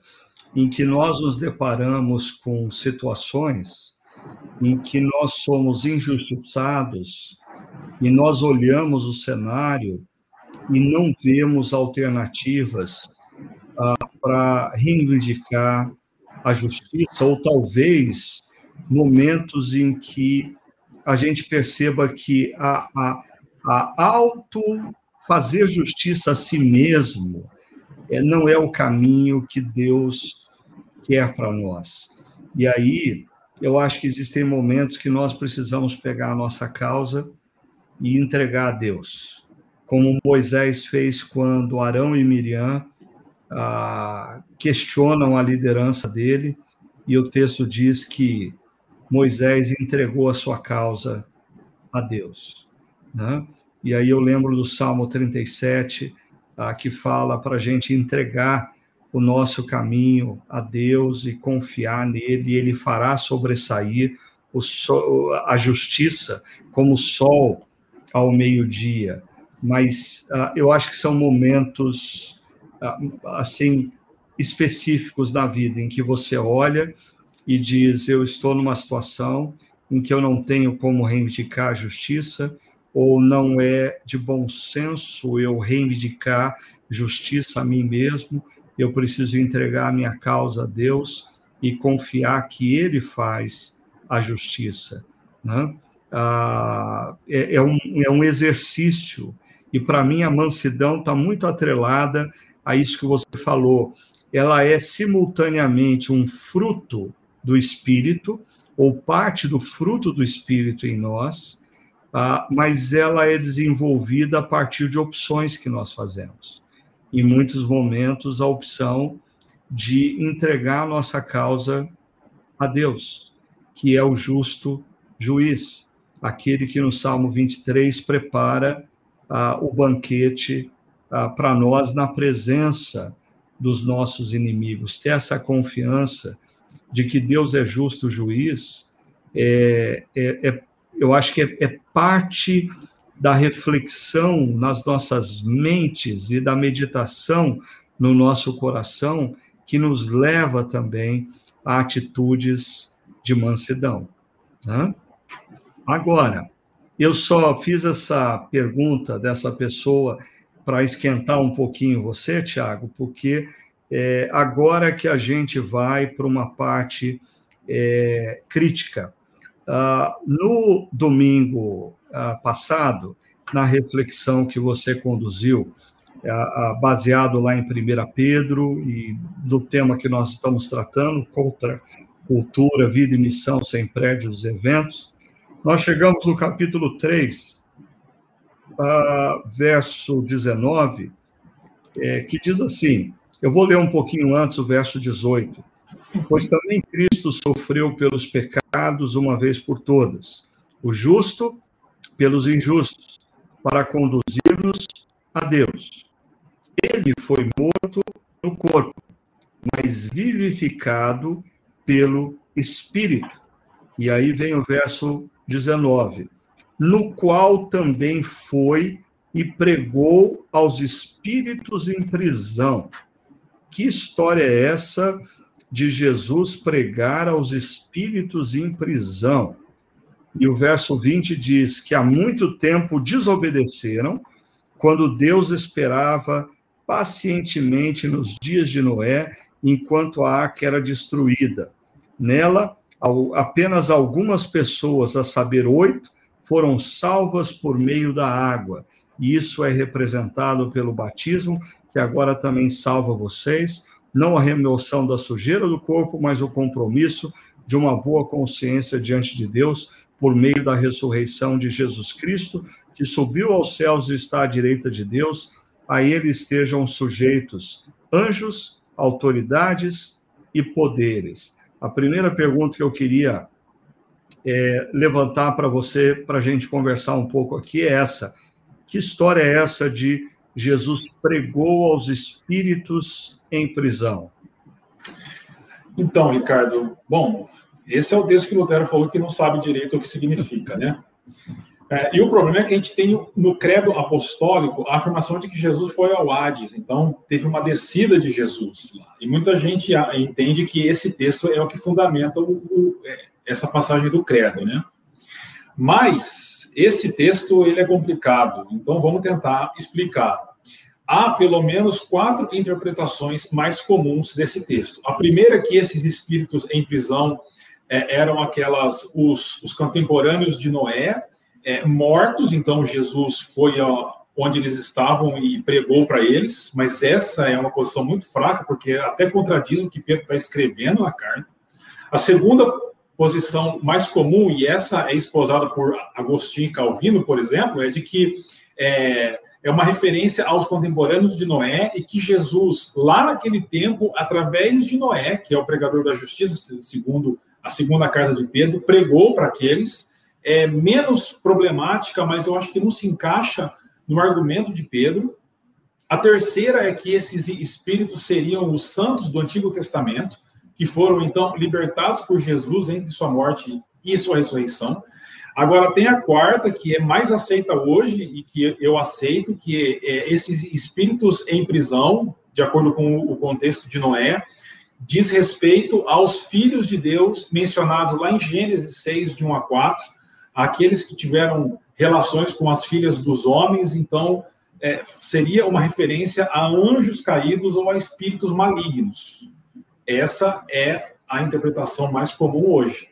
em que nós nos deparamos com situações em que nós somos injustiçados e nós olhamos o cenário e não vemos alternativas uh, para reivindicar a justiça, ou talvez momentos em que a gente perceba que a, a, a auto fazer justiça a si mesmo é, não é o caminho que Deus quer para nós. E aí, eu acho que existem momentos que nós precisamos pegar a nossa causa e entregar a Deus, como Moisés fez quando Arão e Miriam ah, questionam a liderança dele, e o texto diz que Moisés entregou a sua causa a Deus. Né? E aí eu lembro do Salmo 37, ah, que fala para a gente entregar o nosso caminho a Deus e confiar nele, e ele fará sobressair sol, a justiça como o sol ao meio-dia. mas uh, eu acho que são momentos, uh, assim, específicos da vida, em que você olha e diz: Eu estou numa situação em que eu não tenho como reivindicar a justiça, ou não é de bom senso eu reivindicar justiça a mim mesmo, eu preciso entregar a minha causa a Deus e confiar que Ele faz a justiça. Né? Ah, é, é, um, é um exercício, e para mim a mansidão está muito atrelada a isso que você falou. Ela é simultaneamente um fruto do Espírito, ou parte do fruto do Espírito em nós, ah, mas ela é desenvolvida a partir de opções que nós fazemos. Em muitos momentos, a opção de entregar a nossa causa a Deus, que é o justo juiz, aquele que no Salmo 23 prepara ah, o banquete ah, para nós na presença dos nossos inimigos. Ter essa confiança de que Deus é justo juiz, é, é, é eu acho que é, é parte da reflexão nas nossas mentes e da meditação no nosso coração que nos leva também a atitudes de mansidão. Né? Agora, eu só fiz essa pergunta dessa pessoa para esquentar um pouquinho você, Tiago, porque é, agora que a gente vai para uma parte é, crítica. Ah, no domingo ah, passado, na reflexão que você conduziu, ah, baseado lá em 1 Pedro e do tema que nós estamos tratando, contra cultura, vida e missão sem prédios e eventos, nós chegamos no capítulo 3, verso 19, é, que diz assim: eu vou ler um pouquinho antes o verso 18. Pois também Cristo sofreu pelos pecados uma vez por todas, o justo pelos injustos, para conduzir-nos a Deus. Ele foi morto no corpo, mas vivificado pelo Espírito. E aí vem o verso 19. No qual também foi e pregou aos espíritos em prisão que história é essa de Jesus pregar aos espíritos em prisão? E o verso 20 diz que há muito tempo desobedeceram, quando Deus esperava pacientemente nos dias de Noé, enquanto a arca era destruída. Nela, apenas algumas pessoas, a saber, oito, foram salvas por meio da água. E isso é representado pelo batismo que agora também salva vocês, não a remoção da sujeira do corpo, mas o compromisso de uma boa consciência diante de Deus por meio da ressurreição de Jesus Cristo, que subiu aos céus e está à direita de Deus, a ele estejam sujeitos anjos, autoridades e poderes. A primeira pergunta que eu queria é, levantar para você, para a gente conversar um pouco aqui, é essa: que história é essa de Jesus pregou aos espíritos em prisão? Então, Ricardo, bom, esse é o texto que Lutero falou que não sabe direito o que significa, né? É, e o problema é que a gente tem no credo apostólico a afirmação de que Jesus foi ao Hades, então teve uma descida de Jesus lá. E muita gente entende que esse texto é o que fundamenta o, o, é, essa passagem do credo, né? Mas esse texto ele é complicado, então vamos tentar explicar. Há pelo menos quatro interpretações mais comuns desse texto. A primeira é que esses espíritos em prisão é, eram aquelas os, os, contemporâneos de Noé é, mortos. Então Jesus foi ó, onde eles estavam e pregou para eles. Mas essa é uma posição muito fraca porque até contradiz o que Pedro está escrevendo na carta. A segunda posição mais comum, e essa é esposada por Agostinho Calvino, por exemplo, é de que é, é uma referência aos contemporâneos de Noé e que Jesus, lá naquele tempo, através de Noé, que é o pregador da justiça, segundo a segunda carta de Pedro, pregou para aqueles. É menos problemática, mas eu acho que não se encaixa no argumento de Pedro. A terceira é que esses espíritos seriam os santos do Antigo Testamento, que foram então libertados por Jesus entre sua morte e sua ressurreição. Agora, tem a quarta, que é mais aceita hoje e que eu aceito, que é esses espíritos em prisão, de acordo com o contexto de Noé, diz respeito aos filhos de Deus mencionados lá em Gênesis 6, de 1 a 4, aqueles que tiveram relações com as filhas dos homens, então é, seria uma referência a anjos caídos ou a espíritos malignos. Essa é a interpretação mais comum hoje.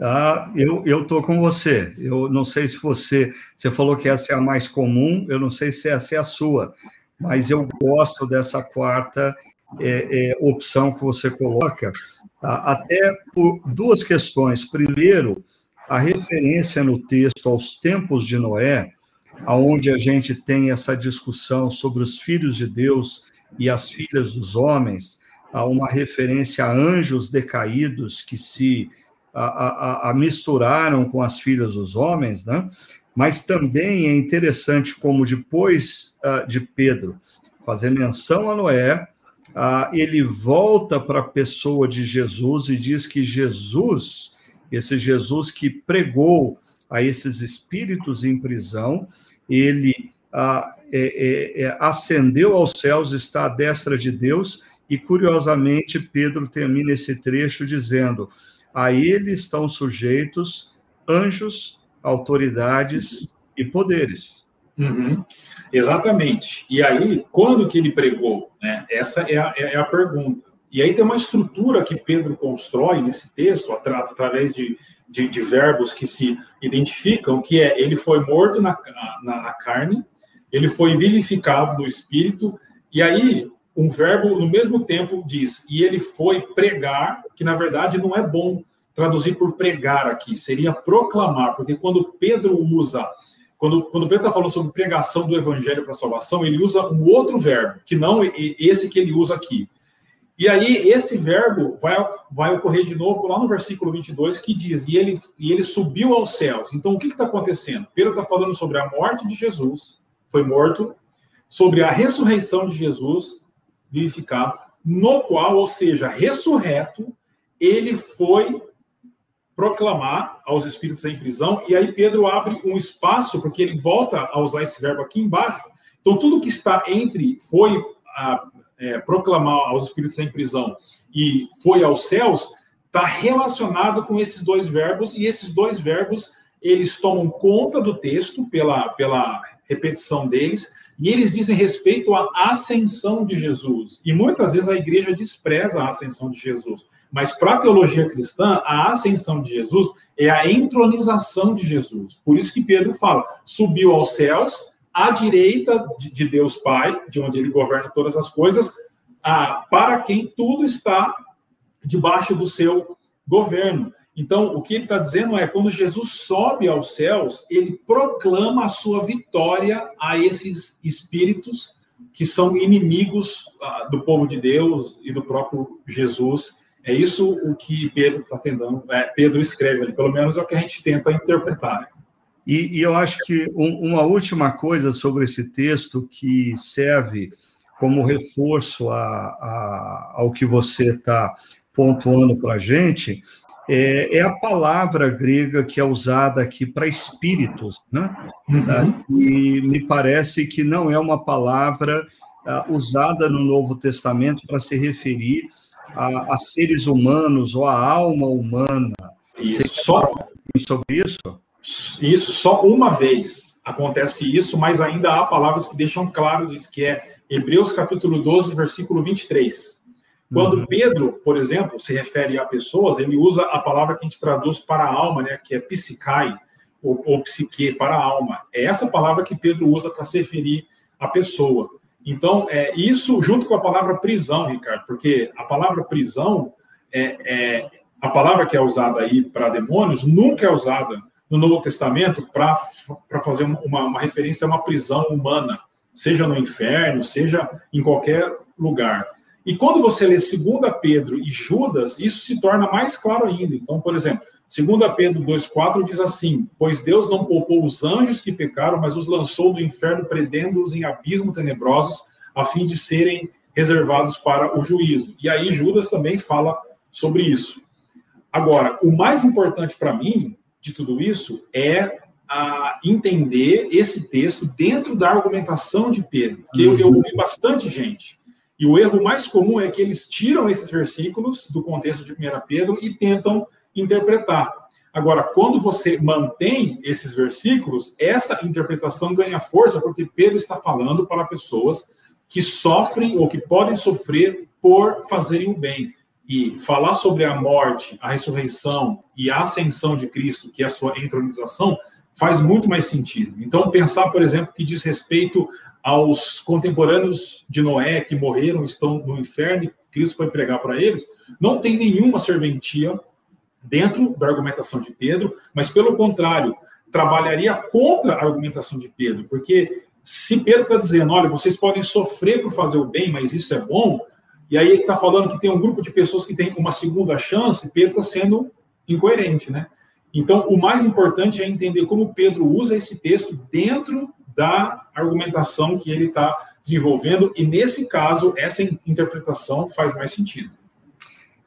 Ah, eu estou com você. Eu não sei se você. Você falou que essa é a mais comum, eu não sei se essa é a sua, mas eu gosto dessa quarta é, é, opção que você coloca, até por duas questões. Primeiro, a referência no texto aos tempos de Noé, aonde a gente tem essa discussão sobre os filhos de Deus e as filhas dos homens, há uma referência a anjos decaídos que se a, a, a misturaram com as filhas dos homens, né? Mas também é interessante como depois uh, de Pedro fazer menção a Noé, uh, ele volta para a pessoa de Jesus e diz que Jesus, esse Jesus que pregou a esses espíritos em prisão, ele uh, é, é, ascendeu aos céus, está à destra de Deus, e curiosamente Pedro termina esse trecho dizendo: a ele estão sujeitos anjos, autoridades e poderes. Uhum. Exatamente. E aí, quando que ele pregou? Né? Essa é a, é a, pergunta. E aí tem uma estrutura que Pedro constrói nesse texto, através de, de, de verbos que se identificam, que é ele foi morto na, na, na carne, ele foi vivificado no espírito, e aí um verbo no mesmo tempo diz, e ele foi pregar, que na verdade não é bom traduzir por pregar aqui, seria proclamar, porque quando Pedro usa, quando, quando Pedro está falando sobre pregação do evangelho para salvação, ele usa um outro verbo, que não esse que ele usa aqui. E aí, esse verbo vai, vai ocorrer de novo lá no versículo 22, que diz: E ele, e ele subiu aos céus. Então, o que está acontecendo? Pedro está falando sobre a morte de Jesus, foi morto, sobre a ressurreição de Jesus, vivificado, no qual, ou seja, ressurreto, ele foi proclamar aos espíritos em prisão, e aí Pedro abre um espaço, porque ele volta a usar esse verbo aqui embaixo. Então, tudo que está entre foi a, é, proclamar aos espíritos em prisão e foi aos céus, está relacionado com esses dois verbos, e esses dois verbos eles tomam conta do texto pela, pela repetição deles, e eles dizem respeito à ascensão de Jesus. E muitas vezes a igreja despreza a ascensão de Jesus. Mas para a teologia cristã, a ascensão de Jesus é a entronização de Jesus. Por isso que Pedro fala: subiu aos céus, à direita de Deus Pai, de onde ele governa todas as coisas, para quem tudo está debaixo do seu governo. Então, o que ele está dizendo é: quando Jesus sobe aos céus, ele proclama a sua vitória a esses espíritos que são inimigos uh, do povo de Deus e do próprio Jesus. É isso o que Pedro está tentando, é, Pedro escreve ali, pelo menos é o que a gente tenta interpretar. E, e eu acho que um, uma última coisa sobre esse texto que serve como reforço a, a, ao que você está pontuando para a gente é, é, a palavra grega que é usada aqui para espíritos, né? Uhum. E me parece que não é uma palavra uh, usada no Novo Testamento para se referir a, a, seres humanos ou a alma humana. Isso, só sobre isso? Isso, só uma vez acontece isso, mas ainda há palavras que deixam claro isso, que é Hebreus capítulo 12, versículo 23. Quando uhum. Pedro, por exemplo, se refere a pessoas, ele usa a palavra que a gente traduz para a alma, né, que é psicai, ou, ou psique, para a alma. É essa palavra que Pedro usa para se referir à pessoa. Então, é, isso junto com a palavra prisão, Ricardo, porque a palavra prisão, é, é a palavra que é usada aí para demônios, nunca é usada no Novo Testamento para fazer uma, uma referência a uma prisão humana, seja no inferno, seja em qualquer lugar. E quando você lê 2 Pedro e Judas, isso se torna mais claro ainda. Então, por exemplo, 2 Pedro 2,4 diz assim: Pois Deus não poupou os anjos que pecaram, mas os lançou do inferno, prendendo-os em abismos tenebrosos, a fim de serem reservados para o juízo. E aí Judas também fala sobre isso. Agora, o mais importante para mim de tudo isso é a entender esse texto dentro da argumentação de Pedro. Uhum. eu, eu ouvi bastante gente. E o erro mais comum é que eles tiram esses versículos do contexto de 1 Pedro e tentam interpretar. Agora, quando você mantém esses versículos, essa interpretação ganha força, porque Pedro está falando para pessoas que sofrem ou que podem sofrer por fazerem o bem. E falar sobre a morte, a ressurreição e a ascensão de Cristo, que é a sua entronização, faz muito mais sentido. Então, pensar, por exemplo, que diz respeito aos contemporâneos de Noé que morreram, estão no inferno, Cristo foi pregar para eles, não tem nenhuma serventia dentro da argumentação de Pedro, mas pelo contrário, trabalharia contra a argumentação de Pedro, porque se Pedro está dizendo, olha, vocês podem sofrer por fazer o bem, mas isso é bom, e aí ele está falando que tem um grupo de pessoas que tem uma segunda chance, Pedro está sendo incoerente, né? Então, o mais importante é entender como Pedro usa esse texto dentro da argumentação que ele está desenvolvendo, e nesse caso, essa interpretação faz mais sentido.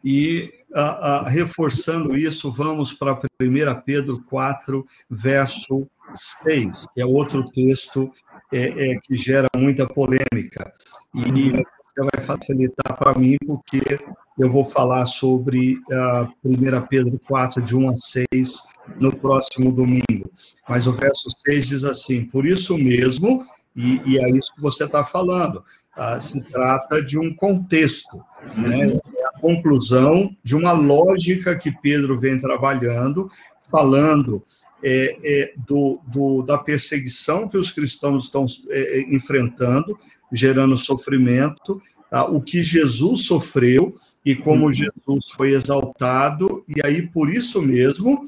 E a, a, reforçando isso, vamos para 1 Pedro 4, verso 6, que é outro texto é, é, que gera muita polêmica. E vai facilitar para mim, porque eu vou falar sobre uh, 1 Pedro 4, de 1 a 6, no próximo domingo. Mas o verso 6 diz assim: Por isso mesmo, e, e é isso que você está falando, uh, se trata de um contexto, né? é a conclusão de uma lógica que Pedro vem trabalhando, falando é, é, do, do, da perseguição que os cristãos estão é, é enfrentando, gerando sofrimento, tá? o que Jesus sofreu e como uhum. Jesus foi exaltado, e aí por isso mesmo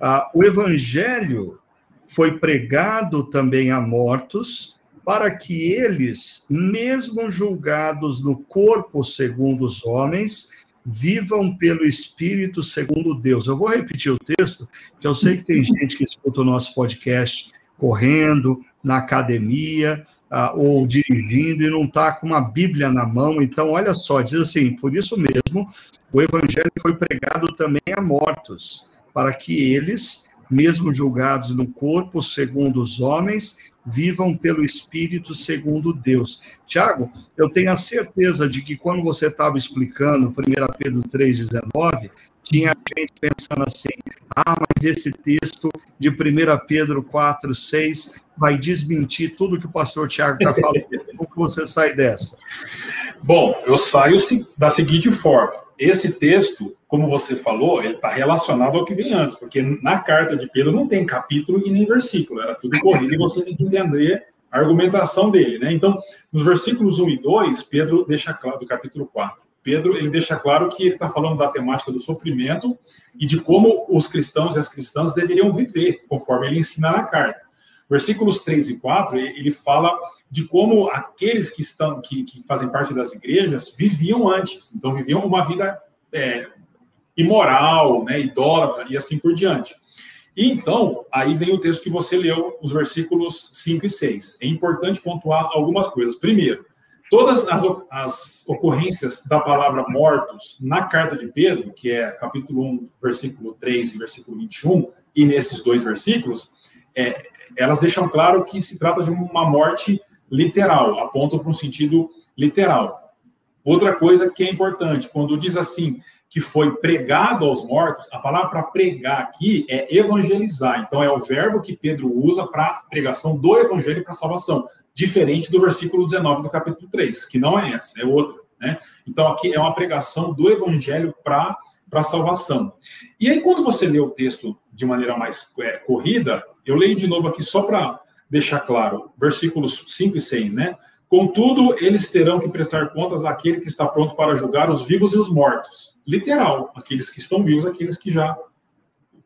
ah, o evangelho foi pregado também a mortos, para que eles, mesmo julgados no corpo segundo os homens, vivam pelo Espírito segundo Deus. Eu vou repetir o texto, que eu sei que tem gente que escuta o nosso podcast correndo, na academia, ah, ou dirigindo e não está com uma Bíblia na mão. Então, olha só, diz assim: por isso mesmo, o Evangelho foi pregado também a mortos, para que eles, mesmo julgados no corpo segundo os homens, vivam pelo Espírito segundo Deus. Tiago, eu tenho a certeza de que quando você estava explicando 1 Pedro 3,19, tinha gente pensando assim: ah, mas esse texto de 1 Pedro 4, 6 vai desmentir tudo que o pastor Tiago está falando. Como você sai dessa? Bom, eu saio da seguinte forma. Esse texto, como você falou, ele está relacionado ao que vem antes, porque na carta de Pedro não tem capítulo e nem versículo, era tudo corrido e você tem que entender a argumentação dele, né? Então, nos versículos 1 e 2, Pedro deixa claro, do capítulo 4, Pedro ele deixa claro que ele está falando da temática do sofrimento e de como os cristãos e as cristãs deveriam viver, conforme ele ensina na carta. Versículos 3 e 4, ele fala de como aqueles que estão que, que fazem parte das igrejas viviam antes, então viviam uma vida é, imoral, né, idólatra e assim por diante. E então, aí vem o texto que você leu, os versículos 5 e 6. É importante pontuar algumas coisas. Primeiro, todas as, as, ocorrências da palavra mortos na carta de Pedro, que é capítulo 1, versículo 3 e versículo 21, e nesses dois versículos, é, elas deixam claro que se trata de uma morte literal, apontam para um sentido literal. Outra coisa que é importante, quando diz assim, que foi pregado aos mortos, a palavra para pregar aqui é evangelizar. Então, é o verbo que Pedro usa para pregação do evangelho para salvação diferente do versículo 19 do capítulo 3, que não é essa, é outra. Né? Então, aqui é uma pregação do evangelho para a salvação. E aí, quando você lê o texto de maneira mais é, corrida, eu leio de novo aqui só para deixar claro, versículos 5 e 6, né? Contudo, eles terão que prestar contas àquele que está pronto para julgar os vivos e os mortos. Literal, aqueles que estão vivos, aqueles que já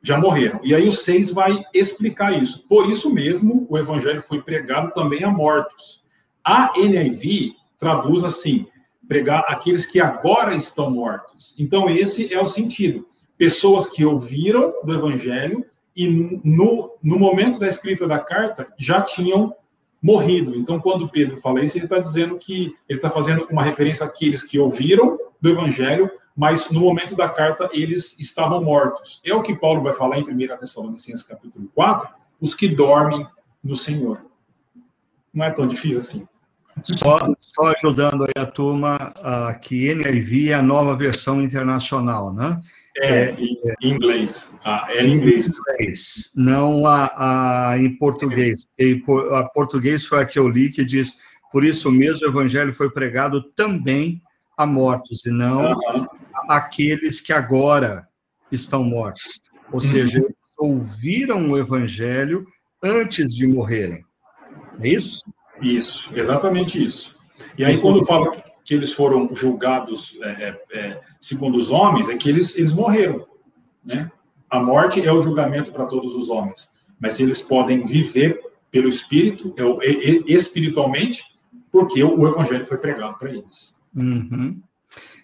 já morreram. E aí o 6 vai explicar isso. Por isso mesmo, o evangelho foi pregado também a mortos. A NIV traduz assim: pregar aqueles que agora estão mortos. Então, esse é o sentido. Pessoas que ouviram do evangelho e no, no momento da escrita da carta já tinham morrido. Então, quando Pedro fala isso, ele está dizendo que ele está fazendo uma referência àqueles que ouviram do evangelho, mas no momento da carta eles estavam mortos. É o que Paulo vai falar em 1 Tessalonicenses capítulo 4, os que dormem no Senhor. Não é tão difícil assim. Só, só ajudando aí a turma, que NIV é a nova versão internacional, né? É, é em, inglês. Ah, é em inglês. inglês. Não a, a, em português. E, a português foi a que eu li que diz, por isso mesmo o evangelho foi pregado também a mortos, e não uhum. aqueles que agora estão mortos. Ou seja, uhum. ouviram o evangelho antes de morrerem. É isso? Isso, exatamente isso. E aí, quando fala que eles foram julgados é, é, é, segundo os homens, é que eles, eles morreram. Né? A morte é o julgamento para todos os homens, mas eles podem viver pelo Espírito, é, espiritualmente, porque o Evangelho foi pregado para eles. Uhum.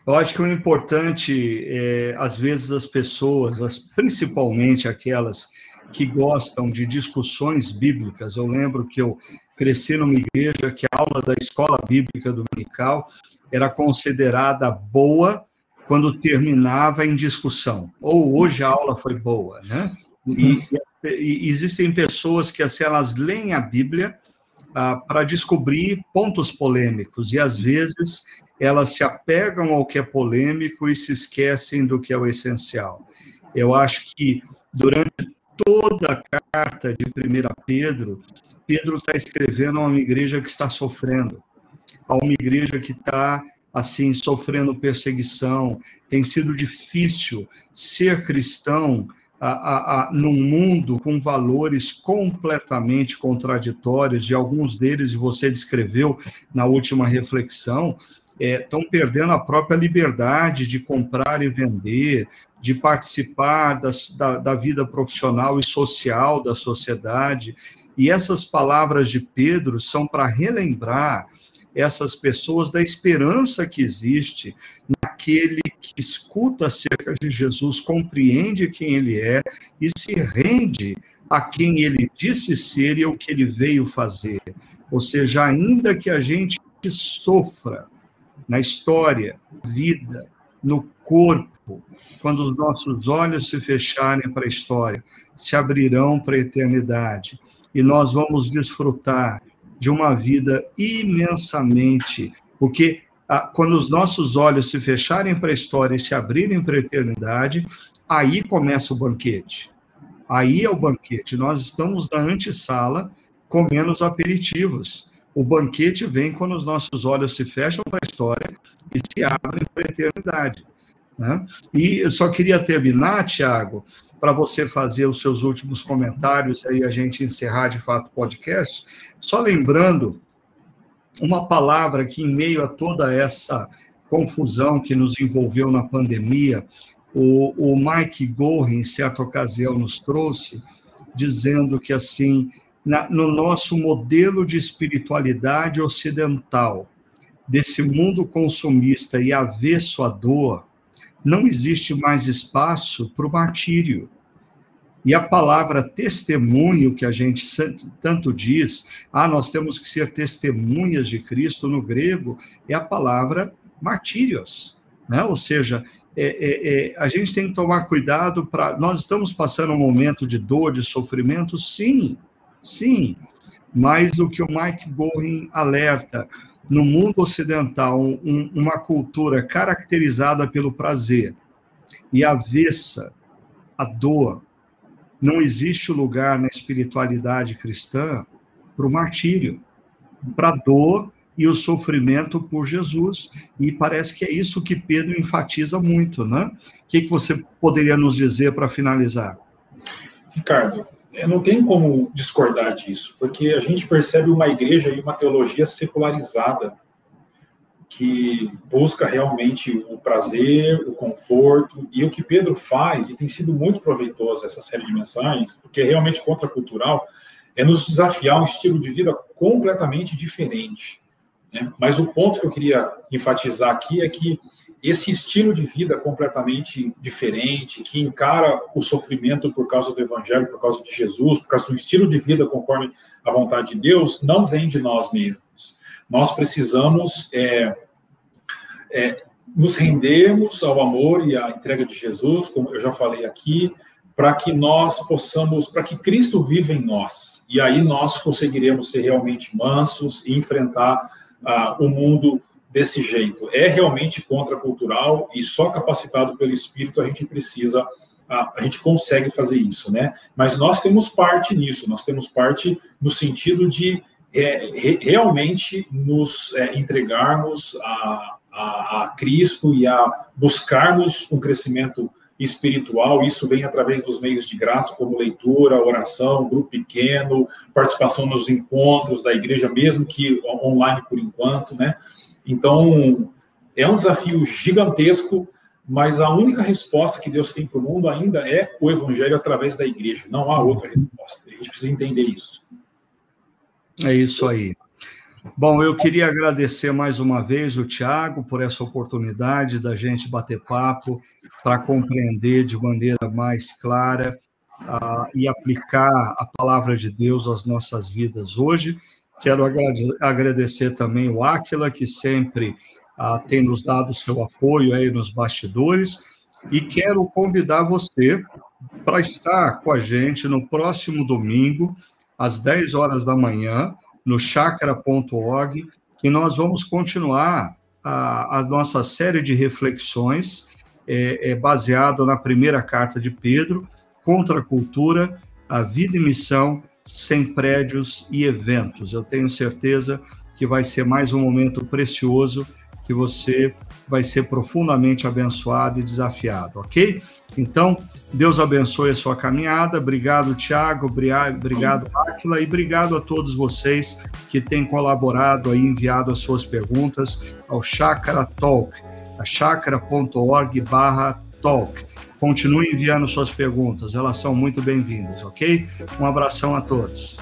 Eu acho que o importante é, às vezes, as pessoas, as, principalmente aquelas que gostam de discussões bíblicas. Eu lembro que eu cresci numa igreja que a aula da escola bíblica dominical era considerada boa quando terminava em discussão. Ou hoje a aula foi boa, né? E, uhum. e existem pessoas que, assim, elas leem a Bíblia ah, para descobrir pontos polêmicos, e às vezes elas se apegam ao que é polêmico e se esquecem do que é o essencial. Eu acho que durante toda a carta de 1 Pedro, Pedro está escrevendo a uma igreja que está sofrendo, a uma igreja que está assim sofrendo perseguição. Tem sido difícil ser cristão a, a, a, num mundo com valores completamente contraditórios, e alguns deles você descreveu na última reflexão, estão é, perdendo a própria liberdade de comprar e vender, de participar das, da, da vida profissional e social da sociedade. E essas palavras de Pedro são para relembrar essas pessoas da esperança que existe naquele que escuta acerca de Jesus, compreende quem ele é e se rende a quem ele disse ser e o que ele veio fazer. Ou seja, ainda que a gente sofra na história, vida, no corpo, quando os nossos olhos se fecharem para a história, se abrirão para a eternidade e nós vamos desfrutar de uma vida imensamente, porque ah, quando os nossos olhos se fecharem para a história e se abrirem para a eternidade, aí começa o banquete. Aí é o banquete. Nós estamos na antessala comendo os aperitivos. O banquete vem quando os nossos olhos se fecham para a história e se abrem para a eternidade. Né? E eu só queria terminar, Tiago, para você fazer os seus últimos comentários e a gente encerrar de fato o podcast, só lembrando uma palavra que, em meio a toda essa confusão que nos envolveu na pandemia, o, o Mike Gorin, em certa ocasião, nos trouxe, dizendo que, assim, na, no nosso modelo de espiritualidade ocidental, desse mundo consumista e avesso à dor, não existe mais espaço para o martírio. E a palavra testemunho, que a gente tanto diz, ah, nós temos que ser testemunhas de Cristo no grego, é a palavra martírios. Né? Ou seja, é, é, é, a gente tem que tomar cuidado para. Nós estamos passando um momento de dor, de sofrimento, sim, sim, mas o que o Mike Gorin alerta, no mundo ocidental, um, uma cultura caracterizada pelo prazer e avessa a dor, não existe lugar na espiritualidade cristã para o martírio, para a dor e o sofrimento por Jesus. E parece que é isso que Pedro enfatiza muito, né? O que, que você poderia nos dizer para finalizar? Ricardo, não tem como discordar disso, porque a gente percebe uma igreja e uma teologia secularizada que busca realmente o prazer, o conforto, e o que Pedro faz, e tem sido muito proveitoso essa série de mensagens, porque é realmente contracultural, é nos desafiar um estilo de vida completamente diferente. Né? Mas o ponto que eu queria enfatizar aqui é que esse estilo de vida completamente diferente, que encara o sofrimento por causa do Evangelho, por causa de Jesus, por causa do estilo de vida conforme a vontade de Deus, não vem de nós mesmos. Nós precisamos é, é, nos rendermos ao amor e à entrega de Jesus, como eu já falei aqui, para que nós possamos, para que Cristo viva em nós. E aí nós conseguiremos ser realmente mansos e enfrentar uh, o mundo desse jeito. É realmente contracultural e só capacitado pelo Espírito a gente precisa, a, a, gente consegue fazer isso, né? Mas nós temos parte nisso, nós temos parte no sentido de é, re, realmente nos é, entregarmos a, a, a, Cristo e a buscarmos um crescimento espiritual. Isso vem através dos meios de graça, como leitura, oração, grupo pequeno, participação nos encontros da igreja, mesmo que online por enquanto, né? Então, é um desafio gigantesco, mas a única resposta que Deus tem para o mundo ainda é o evangelho através da igreja. Não há outra resposta. A gente precisa entender isso. É isso aí. Bom, eu queria agradecer mais uma vez o Tiago por essa oportunidade da gente bater papo para compreender de maneira mais clara uh, e aplicar a palavra de Deus às nossas vidas hoje. Quero agradecer também o Áquila, que sempre ah, tem nos dado seu apoio aí nos bastidores, e quero convidar você para estar com a gente no próximo domingo, às 10 horas da manhã, no chakra.org, que nós vamos continuar a, a, nossa série de reflexões é, é baseada na primeira carta de Pedro, contra a cultura, a vida e missão sem prédios e eventos. Eu tenho certeza que vai ser mais um momento precioso que você vai ser profundamente abençoado e desafiado, ok? Então, Deus abençoe a sua caminhada. Obrigado, Tiago. Obrigado, Aquila. E obrigado a todos vocês que têm colaborado e enviado as suas perguntas ao Chakra Talk, a chakra.org talk. Continue enviando suas perguntas, elas são muito bem-vindas, ok? Um abração a todos.